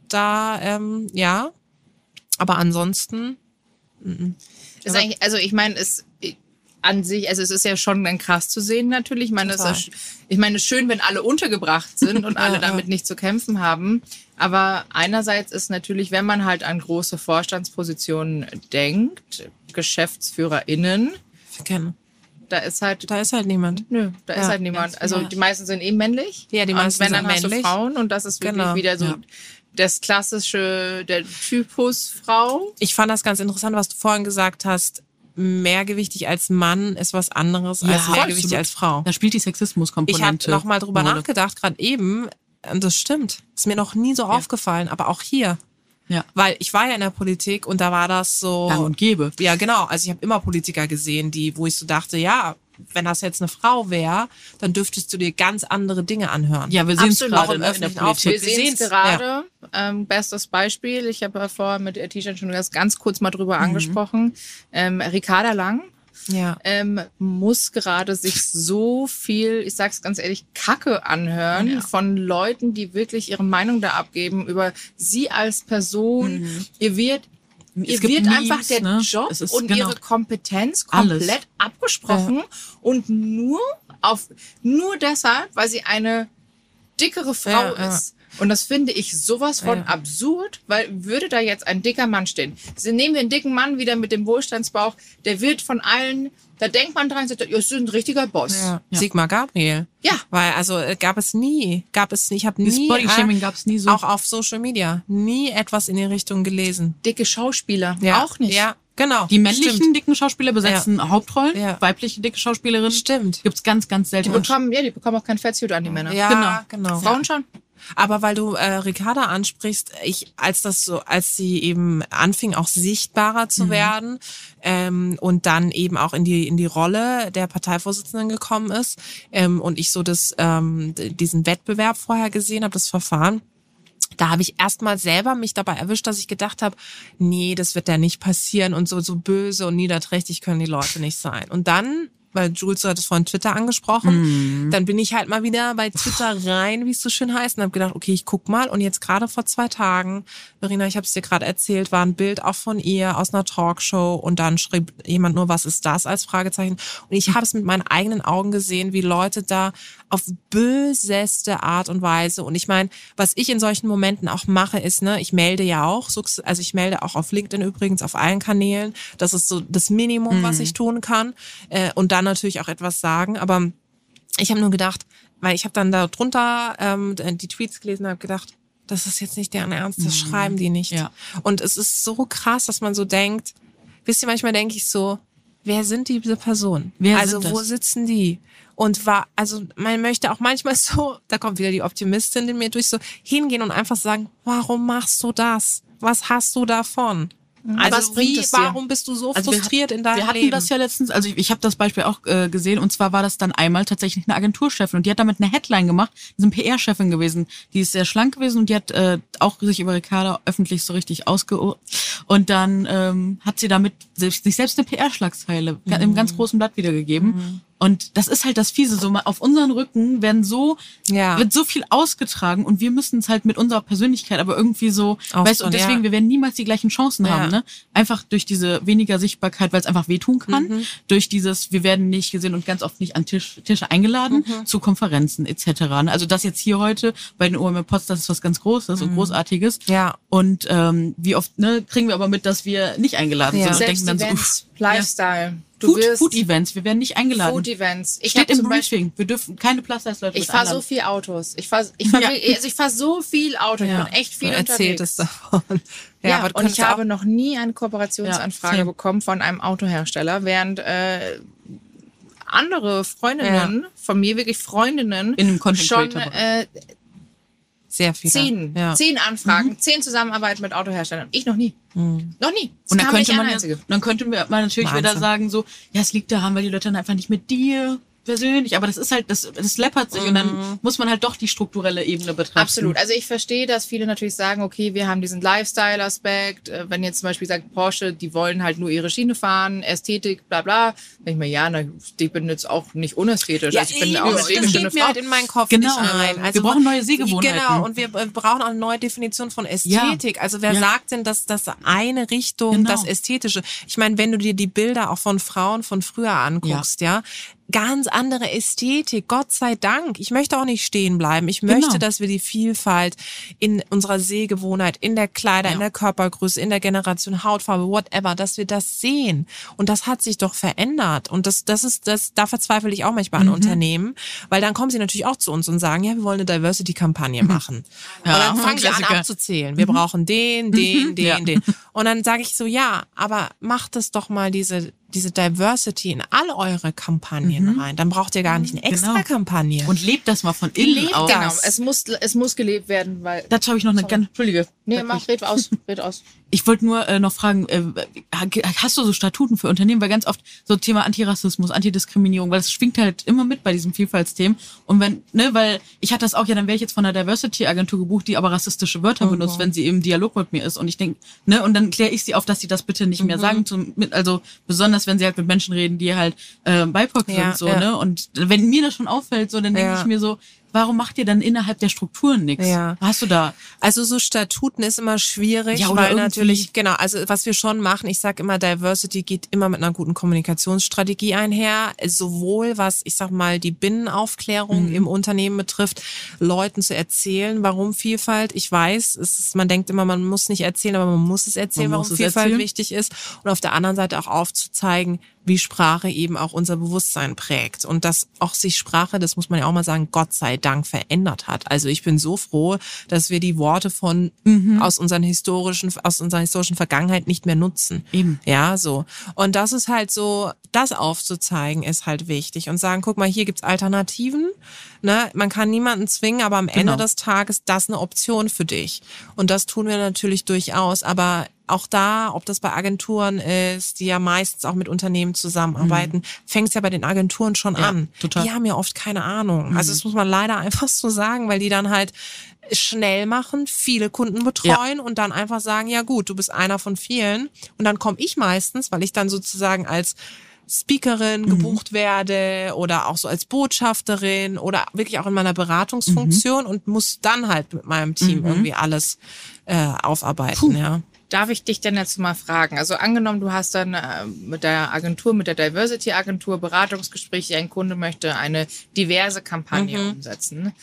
Da, ähm, ja. Aber ansonsten, Ist eigentlich, also ich meine, es an sich, also es ist ja schon dann krass zu sehen natürlich. Ich meine, es ist, Total. sch- ich meine, es ist schön, wenn alle untergebracht sind und <laughs> alle damit nicht zu kämpfen haben. Aber einerseits ist natürlich, wenn man halt an große Vorstandspositionen denkt, GeschäftsführerInnen, verkennen. da ist halt Da ist halt niemand. Nö, da ist Ja, halt niemand. Also die meisten sind eh männlich. Ja, die meisten und wenn, sind dann hast männlich. Frauen und das ist wirklich Genau. wieder so Ja. das klassische, der Typus Frau. Ich fand das ganz interessant, was du vorhin gesagt hast. Mehrgewichtig als Mann ist was anderes als Ja, mehrgewichtig absolut. als Frau. Da spielt die Ich habe Sexismuskomponente. noch mal drüber Rolle. nachgedacht, gerade eben. Und das stimmt. Ist mir noch nie so aufgefallen, aber auch hier. Ja. Weil ich war ja in der Politik und da war das so. Gang und gäbe. Ja, genau. Also ich habe immer Politiker gesehen, die, wo ich so dachte, ja, wenn das jetzt eine Frau wäre, dann dürftest du dir ganz andere Dinge anhören. Ja, wir sehen es gerade im ne, öffentlichen Politik. Wir sehen es gerade. Ähm, bestes Beispiel. Ich habe ja vorher mit der T-Shirt schon ganz kurz mal drüber angesprochen. Ähm, Ricarda Lang ja. ähm, muss gerade sich so viel, ich sag's ganz ehrlich, Kacke anhören von Leuten, die wirklich ihre Meinung da abgeben über sie als Person. Ihr wird ihr wird Memes, einfach der ne? Job und genau. ihre Kompetenz Alles. komplett abgesprochen und nur auf nur deshalb, weil sie eine dickere Frau Ja, ja. ist. Und das finde ich sowas von Ja. absurd, weil würde da jetzt ein dicker Mann stehen. Sie nehmen den dicken Mann wieder mit dem Wohlstandsbauch, der wird von allen, da denkt man dran, sagt, ja, das ist ein richtiger Boss. ja. Ja. Sigmar Gabriel. Ja. Weil, also äh, gab es nie, gab es nie, ich habe nie, Bodyshaming äh, gab's nie so. auch auf Social Media, nie etwas in die Richtung gelesen. Dicke Schauspieler, Ja. auch nicht. Ja, genau. Die männlichen Stimmt. dicken Schauspieler besetzen Hauptrollen, Ja. weibliche dicke Schauspielerinnen Stimmt. gibt's ganz, ganz selten. Die bekommen, ja, die bekommen auch kein Fettsuit an, die Männer. Ja, genau. Frauen schon. Aber weil du äh, Ricarda ansprichst, ich als das so, als sie eben anfing auch sichtbarer zu werden ähm, und dann eben auch in die in die Rolle der Parteivorsitzenden gekommen ist ähm, und ich so das ähm, diesen Wettbewerb vorher gesehen habe, das Verfahren. Da habe ich erstmal selber mich dabei erwischt, dass ich gedacht habe, nee, das wird ja nicht passieren und so so böse und niederträchtig können die Leute nicht sein. Und dann weil Jules hat es vorhin Twitter angesprochen, dann bin ich halt mal wieder bei Twitter rein, wie es so schön heißt, und habe gedacht, okay, ich guck mal. Und jetzt gerade vor zwei Tagen, Verena, ich habe es dir gerade erzählt, war ein Bild auch von ihr aus einer Talkshow und dann schrieb jemand nur, was ist das als Fragezeichen. Und ich <laughs> habe es mit meinen eigenen Augen gesehen, wie Leute da auf böseste Art und Weise. Und ich meine, was ich in solchen Momenten auch mache, ist, ne, ich melde ja auch, also ich melde auch auf LinkedIn übrigens, auf allen Kanälen. Das ist so das Minimum, was ich tun kann. Äh, und dann natürlich auch etwas sagen. Aber ich habe nur gedacht, weil ich habe dann da drunter ähm, die Tweets gelesen und habe gedacht, das ist jetzt nicht deren Ernst, das schreiben die nicht. Ja. Und es ist so krass, dass man so denkt, wisst ihr, manchmal denke ich so, wer sind diese Personen? Wer also wo sitzen die? Und war, also man möchte auch manchmal <laughs> so, da kommt wieder die Optimistin in mir durch, so hingehen und einfach sagen, warum machst du das? Was hast du davon? Also was wie, warum bist du so Also frustriert in deinem Wir hatten Leben? das ja letztens, also ich, ich habe das Beispiel auch äh, gesehen und zwar war das dann einmal tatsächlich eine Agenturchefin und die hat damit eine Headline gemacht, die ist eine PR-Chefin gewesen, die ist sehr schlank gewesen und die hat äh, auch sich über Ricarda öffentlich so richtig ausge... Und dann ähm, hat sie damit sich selbst eine PR-Schlagzeile Mhm. im ganz großen Blatt wiedergegeben. Und das ist halt das Fiese, so mal auf unseren Rücken werden so, Ja. wird so viel ausgetragen und wir müssen es halt mit unserer Persönlichkeit aber irgendwie so, Aufbauen, weißt du, und deswegen, ja. wir werden niemals die gleichen Chancen Ja. haben, ne? Einfach durch diese weniger Sichtbarkeit, weil es einfach wehtun kann, Mhm. durch dieses, wir werden nicht gesehen und ganz oft nicht an Tisch, Tische eingeladen Mhm. zu Konferenzen etc. Ne? Also das jetzt hier heute bei den OMR Pots, das ist was ganz Großes und Großartiges. Mhm. Ja. Und ähm, wie oft ne, kriegen wir aber mit, dass wir nicht eingeladen Ja. sind und Selbst denken dann so, uff, Lifestyle. Du Food, wirst Food Events, wir werden nicht eingeladen. Food Events. Ich Steht im zum Beispiel, Briefing. Wir dürfen keine Plus-Size-Leute ich fahre so einladen. viel Autos. Ich fahre ich fahr, Ja. also ich fahr so viel Auto. Ich Ja. bin echt viel Du erzählt unterwegs. es davon. <laughs> Ja, aber du und ich habe noch nie eine Kooperationsanfrage Ja, bekommen von einem Autohersteller, während äh, andere Freundinnen von mir, wirklich Freundinnen, In einem Content schon äh, sehr viele. zehn, Ja. zehn Anfragen, zehn Zusammenarbeiten mit Autoherstellern. Ich noch nie. Noch nie. Es Und dann könnte man, ja, dann könnte man natürlich wieder Wahnsinn. sagen so, ja, es liegt daran, weil die Leute dann einfach nicht mit dir persönlich, aber das ist halt, das, das läppert sich und dann muss man halt doch die strukturelle Ebene betrachten. Absolut. Also ich verstehe, dass viele natürlich sagen, okay, wir haben diesen Lifestyle-Aspekt. Äh, Wenn jetzt zum Beispiel sagt Porsche, die wollen halt nur ihre Schiene fahren, Ästhetik, bla bla. Denke ich mir, ja, na, ich bin jetzt auch nicht unästhetisch. also ich bin auch eine das geht mir halt in meinen Kopf Genau. nicht rein. Also Wir brauchen neue Sehgewohnheiten. Genau, und wir brauchen auch eine neue Definition von Ästhetik. Also wer Ja. sagt denn, dass das eine Richtung, Genau. das Ästhetische? Ich meine, wenn du dir die Bilder auch von Frauen von früher anguckst, ja, ganz andere Ästhetik, Gott sei Dank. Ich möchte auch nicht stehen bleiben. Ich möchte, Genau. dass wir die Vielfalt in unserer Sehgewohnheit, in der Kleider, in der Körpergröße, in der Generation Hautfarbe, whatever, dass wir das sehen. Und das hat sich doch verändert. Und das, das ist, das, da verzweifle ich auch manchmal Mhm. an Unternehmen, weil dann kommen sie natürlich auch zu uns und sagen, ja, wir wollen eine Diversity-Kampagne machen. Ja, und dann fangen sie an abzuzählen. Wir brauchen den, den, den, Ja. den. Und dann sage ich so, ja, aber macht es doch mal diese, diese Diversity in all eure Kampagnen rein. Dann braucht ihr gar nicht eine extra Genau. Kampagne. Und lebt das mal von innen Lebt aus. das. Genau, es muss, es muss gelebt werden, weil. Dazu habe ich noch eine ganz, Entschuldige. Nee, mach, red aus, red aus. Ich wollte nur äh, noch fragen, äh, hast du so Statuten für Unternehmen? Weil ganz oft so Thema Antirassismus, Antidiskriminierung, weil es schwingt halt immer mit bei diesem Vielfaltsthemen. Und wenn, ne, weil ich hatte das auch, ja, dann wäre ich jetzt von einer Diversity-Agentur gebucht, die aber rassistische Wörter Mhm. benutzt, wenn sie im Dialog mit mir ist. Und ich denke, ne, und dann kläre ich sie auf, dass sie das bitte nicht Mhm. mehr sagen. Zum, mit, also besonders, wenn sie halt mit Menschen reden, die halt äh, BIPOC Ja, sind, so, ja. ne? Und wenn mir das schon auffällt, so, dann denke Ja. ich mir so, warum macht ihr dann innerhalb der Strukturen nichts? Ja. Hast du da? Also so Statuten ist immer schwierig, Ja, weil natürlich, genau, also was wir schon machen, ich sage immer, Diversity geht immer mit einer guten Kommunikationsstrategie einher, sowohl was, ich sag mal, die Binnenaufklärung Mhm. im Unternehmen betrifft, Leuten zu erzählen, warum Vielfalt, ich weiß, ist, man denkt immer, man muss nicht erzählen, aber man muss es erzählen, Man warum Vielfalt erzählen. wichtig ist und auf der anderen Seite auch aufzuzeigen, wie Sprache eben auch unser Bewusstsein prägt und dass auch sich Sprache, das muss man ja auch mal sagen, Gott sei Dank verändert hat. Also ich bin so froh, dass wir die Worte von Mhm. aus unseren historischen aus unserer historischen Vergangenheit nicht mehr nutzen. Eben. Ja, so. Und das ist halt so, das aufzuzeigen ist halt wichtig und sagen, guck mal, hier gibt's Alternativen. Ne? Man kann niemanden zwingen, aber am Ende Genau. des Tages das eine Option für dich. Und das tun wir natürlich durchaus, aber auch da, ob das bei Agenturen ist, die ja meistens auch mit Unternehmen zusammenarbeiten, fängt es ja bei den Agenturen schon Mhm. Ja, an. total. Mhm. Die haben ja oft keine Ahnung. Also das muss man leider einfach so sagen, weil die dann halt schnell machen, viele Kunden betreuen und dann einfach sagen, ja gut, du bist einer von vielen. Und dann komme ich meistens, weil ich dann sozusagen als Speakerin Mhm. gebucht werde oder auch so als Botschafterin oder wirklich auch in meiner Mhm. Beratungsfunktion und muss dann halt mit meinem Team irgendwie alles äh, aufarbeiten, ja. Darf ich dich denn jetzt mal fragen? Also angenommen, du hast dann äh, mit der Agentur, mit der Diversity-Agentur Beratungsgespräche, ein Kunde möchte eine diverse Kampagne Mhm. umsetzen.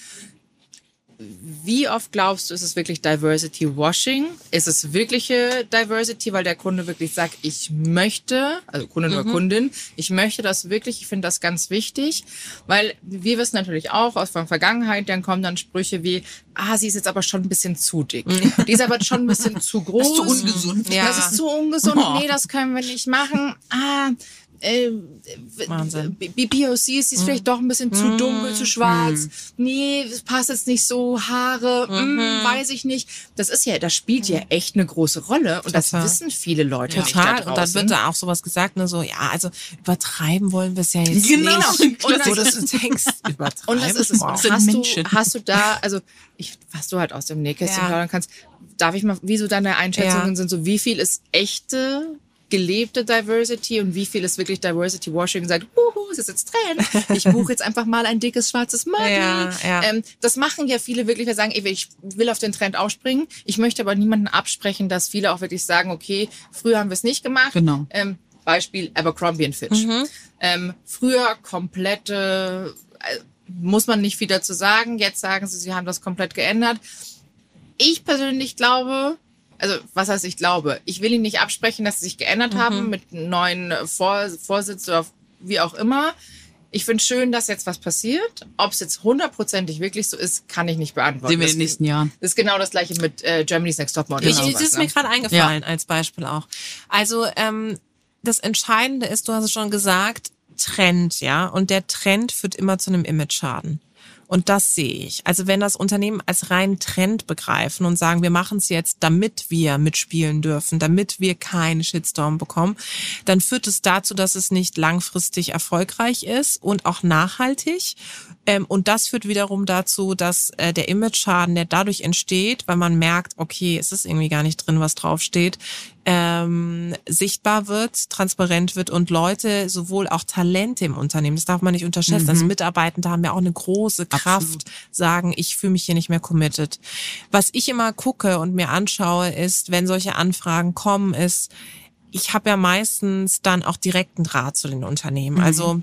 Wie oft glaubst du, ist es wirklich Diversity Washing? Ist es wirkliche Diversity, weil der Kunde wirklich sagt, ich möchte, also Kunde oder Kundin, ich möchte das wirklich, ich finde das ganz wichtig, weil wir wissen natürlich auch aus der Vergangenheit, dann kommen dann Sprüche wie, ah, sie ist jetzt aber schon ein bisschen zu dick. Die ist aber schon ein bisschen zu <laughs> groß. zu ungesund. Ja. Das ist zu ungesund. <laughs> Nee, das können wir nicht machen. Ah, äh, Wahnsinn. B- B- POC ist, ist vielleicht doch ein bisschen zu dunkel, zu schwarz. Nee, das passt jetzt nicht so. Haare, mm, weiß ich nicht. Das ist ja, das spielt ja echt eine große Rolle und das Total. wissen viele Leute Total. da Und dann wird da auch sowas gesagt, ne, so, ja, also übertreiben wollen wir es ja jetzt Genau. nicht. <laughs> Und das- so, dass du denkst, übertreiben. <laughs> Und das ist es. wow. Hast du, Menschen. hast du da, also ich, was du halt aus dem Nähkästchen Ja. plaudern kannst, darf ich mal, wie so deine Einschätzungen Ja. sind, so wie viel ist echte gelebte Diversity und wie viel ist wirklich Diversity Washing und sagt, huhu, es ist jetzt Trend, ich buche jetzt einfach mal ein dickes schwarzes Model. Ja, ja. Ähm, das machen ja viele wirklich, wir sagen, ey, ich will auf den Trend aufspringen. Ich möchte aber niemanden absprechen, dass viele auch wirklich sagen, okay, früher haben wir es nicht gemacht. Genau. Ähm, Beispiel Abercrombie Fitch. Ähm, früher komplette, äh, muss man nicht viel dazu sagen. Jetzt sagen sie, sie haben das komplett geändert. Ich persönlich glaube, also was heißt ich glaube, ich will ihnen nicht absprechen, dass sie sich geändert Mhm. haben mit neuen Vor Vorsitz oder wie auch immer. Ich finde schön, dass jetzt was passiert. Ob es jetzt hundertprozentig wirklich so ist, kann ich nicht beantworten. Sehen wir in das, den nächsten Jahren. das ist genau das gleiche mit äh, Germany's Next Top Model. Ich, das ist mir ne? gerade eingefallen als Beispiel auch. Also ähm, das Entscheidende ist, du hast es schon gesagt, Trend, ja. Und der Trend führt immer zu einem Image-Schaden. Und das sehe ich. Also wenn das Unternehmen als rein Trend begreifen und sagen, wir machen es jetzt, damit wir mitspielen dürfen, damit wir keinen Shitstorm bekommen, dann führt es dazu, dass es nicht langfristig erfolgreich ist und auch nachhaltig. Ähm, und das führt wiederum dazu, dass äh, der Image-Schaden, der dadurch entsteht, weil man merkt, okay, es ist irgendwie gar nicht drin, was draufsteht, ähm, sichtbar wird, transparent wird und Leute, sowohl auch Talente im Unternehmen, das darf man nicht unterschätzen. Also Mitarbeitende haben ja auch eine große Kraft, sagen, ich fühle mich hier nicht mehr committed. Was ich immer gucke und mir anschaue, ist, wenn solche Anfragen kommen, ist, ich habe ja meistens dann auch direkten Draht zu den Unternehmen. Also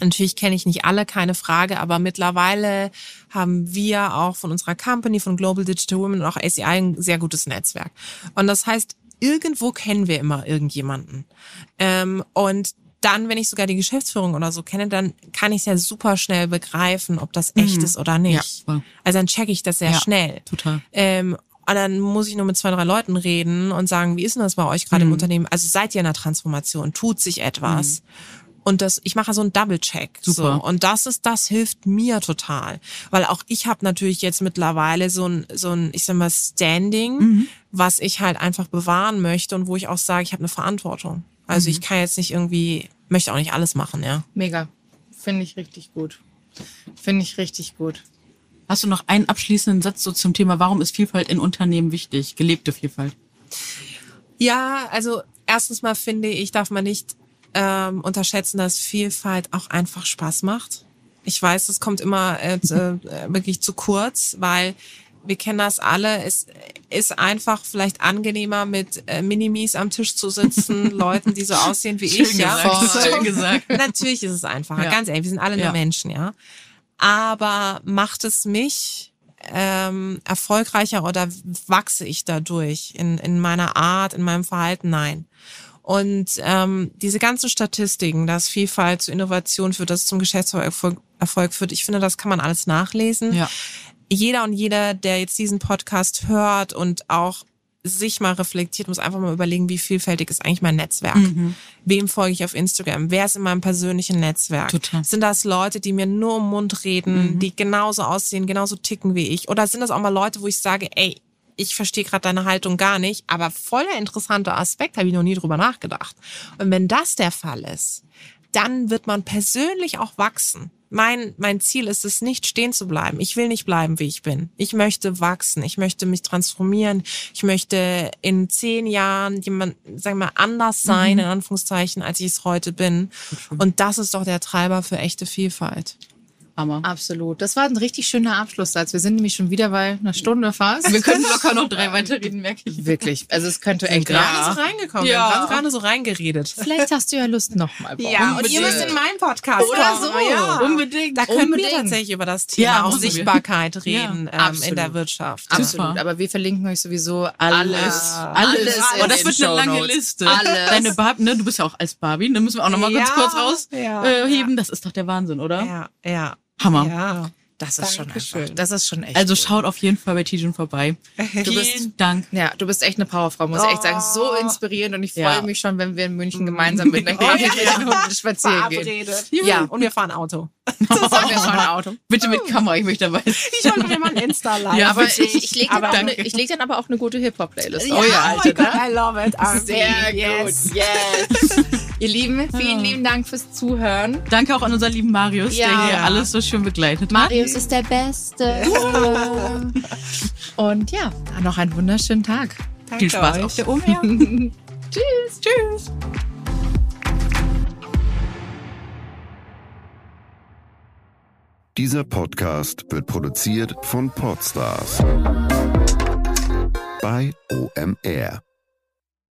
Natürlich kenne ich nicht alle, keine Frage, aber mittlerweile haben wir auch von unserer Company, von Global Digital Women und auch ACI ein sehr gutes Netzwerk. Und das heißt, irgendwo kennen wir immer irgendjemanden. Ähm, und dann, wenn ich sogar die Geschäftsführung oder so kenne, dann kann ich ja super schnell begreifen, ob das echt ist oder nicht. Ja. Also dann checke ich das sehr Ja, schnell. total. Ähm, und dann muss ich nur mit zwei, drei Leuten reden und sagen, wie ist denn das bei euch gerade im Unternehmen? Also seid ihr in der Transformation? Tut sich etwas? Und das, ich mache so einen Double-Check. Super. So. Und das ist, das hilft mir total. Weil auch ich habe natürlich jetzt mittlerweile so ein, so ein, ich sag mal, Standing, was ich halt einfach bewahren möchte und wo ich auch sage, ich habe eine Verantwortung. Also ich kann jetzt nicht irgendwie, möchte auch nicht alles machen, ja. Mega. Finde ich richtig gut. Finde ich richtig gut. Hast du noch einen abschließenden Satz so zum Thema, warum ist Vielfalt in Unternehmen wichtig? Gelebte Vielfalt. Ja, also erstens mal finde ich, darf man nicht ähm, unterschätzen, dass Vielfalt auch einfach Spaß macht. Ich weiß, es kommt immer äh, zu, äh, wirklich zu kurz, weil wir kennen das alle. Es ist einfach vielleicht angenehmer, mit äh, Minimis am Tisch zu sitzen, <laughs> Leuten, die so aussehen wie ich. Ja, gesagt, schön gesagt. <laughs> Natürlich ist es einfacher. Ja. Ganz ehrlich, wir sind alle nur Ja. Menschen, ja. Aber macht es mich ähm, erfolgreicher oder wachse ich dadurch in, in meiner Art, in meinem Verhalten? Nein. Und ähm, diese ganzen Statistiken, dass Vielfalt zu Innovation führt, dass es zum Geschäftserfolg Erfolg führt, ich finde, das kann man alles nachlesen. Ja. Jeder und jeder, der jetzt diesen Podcast hört und auch sich mal reflektiert, muss einfach mal überlegen, wie vielfältig ist eigentlich mein Netzwerk. Wem folge ich auf Instagram? Wer ist in meinem persönlichen Netzwerk? Total. Sind das Leute, die mir nur im Mund reden, die genauso aussehen, genauso ticken wie ich? Oder sind das auch mal Leute, wo ich sage, ey, ich verstehe gerade deine Haltung gar nicht, aber voll der interessante Aspekt, habe ich noch nie drüber nachgedacht. Und wenn das der Fall ist, dann wird man persönlich auch wachsen. Mein, mein Ziel ist es nicht stehen zu bleiben. Ich will nicht bleiben, wie ich bin. Ich möchte wachsen. Ich möchte mich transformieren. Ich möchte in zehn Jahren jemand, sagen wir, anders sein, in Anführungszeichen, als ich es heute bin. Und das ist doch der Treiber für echte Vielfalt. Hammer. Absolut. Das war ein richtig schöner Abschlusssatz. Wir sind nämlich schon wieder bei einer Stunde fast. Wir können locker noch drei weiterreden, merke ich. Wirklich. Also es könnte echt Gerade so reingekommen. Ja. Wir haben gerade so reingeredet. Vielleicht hast du ja Lust nochmal. Ja, und ihr müsst in meinen Podcast Oder kommen. so. Ja. Unbedingt. Da können Unbedingt. wir tatsächlich über das Thema Ja, auch. Sichtbarkeit reden ähm, in der Wirtschaft. Absolut. Super. Aber wir verlinken euch sowieso Alles. alles. Alles. in Oh, das wird eine lange. Liste. Alles. Deine Barbie, ne, du bist ja auch als Barbie, da müssen wir auch noch mal ganz Ja, kurz rausheben. ja, äh, heben. Das ist doch der Wahnsinn, oder? Ja, ja. Hammer. Ja. Das ist schon Dankeschön. einfach. Das ist schon echt. Also gut. schaut auf jeden Fall bei Tijan vorbei. Du bist- Vielen Dank. Ja, du bist echt eine Powerfrau, muss ich echt sagen. So inspirierend und ich freue Ja. mich schon, wenn wir in München gemeinsam mit <laughs> Kaffee und spazieren gehen. Ja. Und wir fahren Auto. <laughs> Zusammen wir fahren ein <laughs> Auto. Bitte mit Kamera, ich möchte dabei sein. Ich wollte mir mal ein Insta-Live. Ja, Aber ich, ich lege dann, Aber auch eine- ich leg dann aber auch eine gute Hip-Hop-Playlist. Ja, auf. oh mein Alter, Gott, ne? I love it. Sehr yes. gut. Yes. Ihr Lieben, vielen lieben Dank fürs Zuhören. Danke auch an unseren lieben Marius, Ja. der hier alles so schön begleitet hat. Marius ist der Beste. <laughs> Und ja, noch einen wunderschönen Tag. Viel Spaß euch. auf der Umher. Tschüss. Tschüss. Dieser Podcast wird produziert von Podstars bei OMR.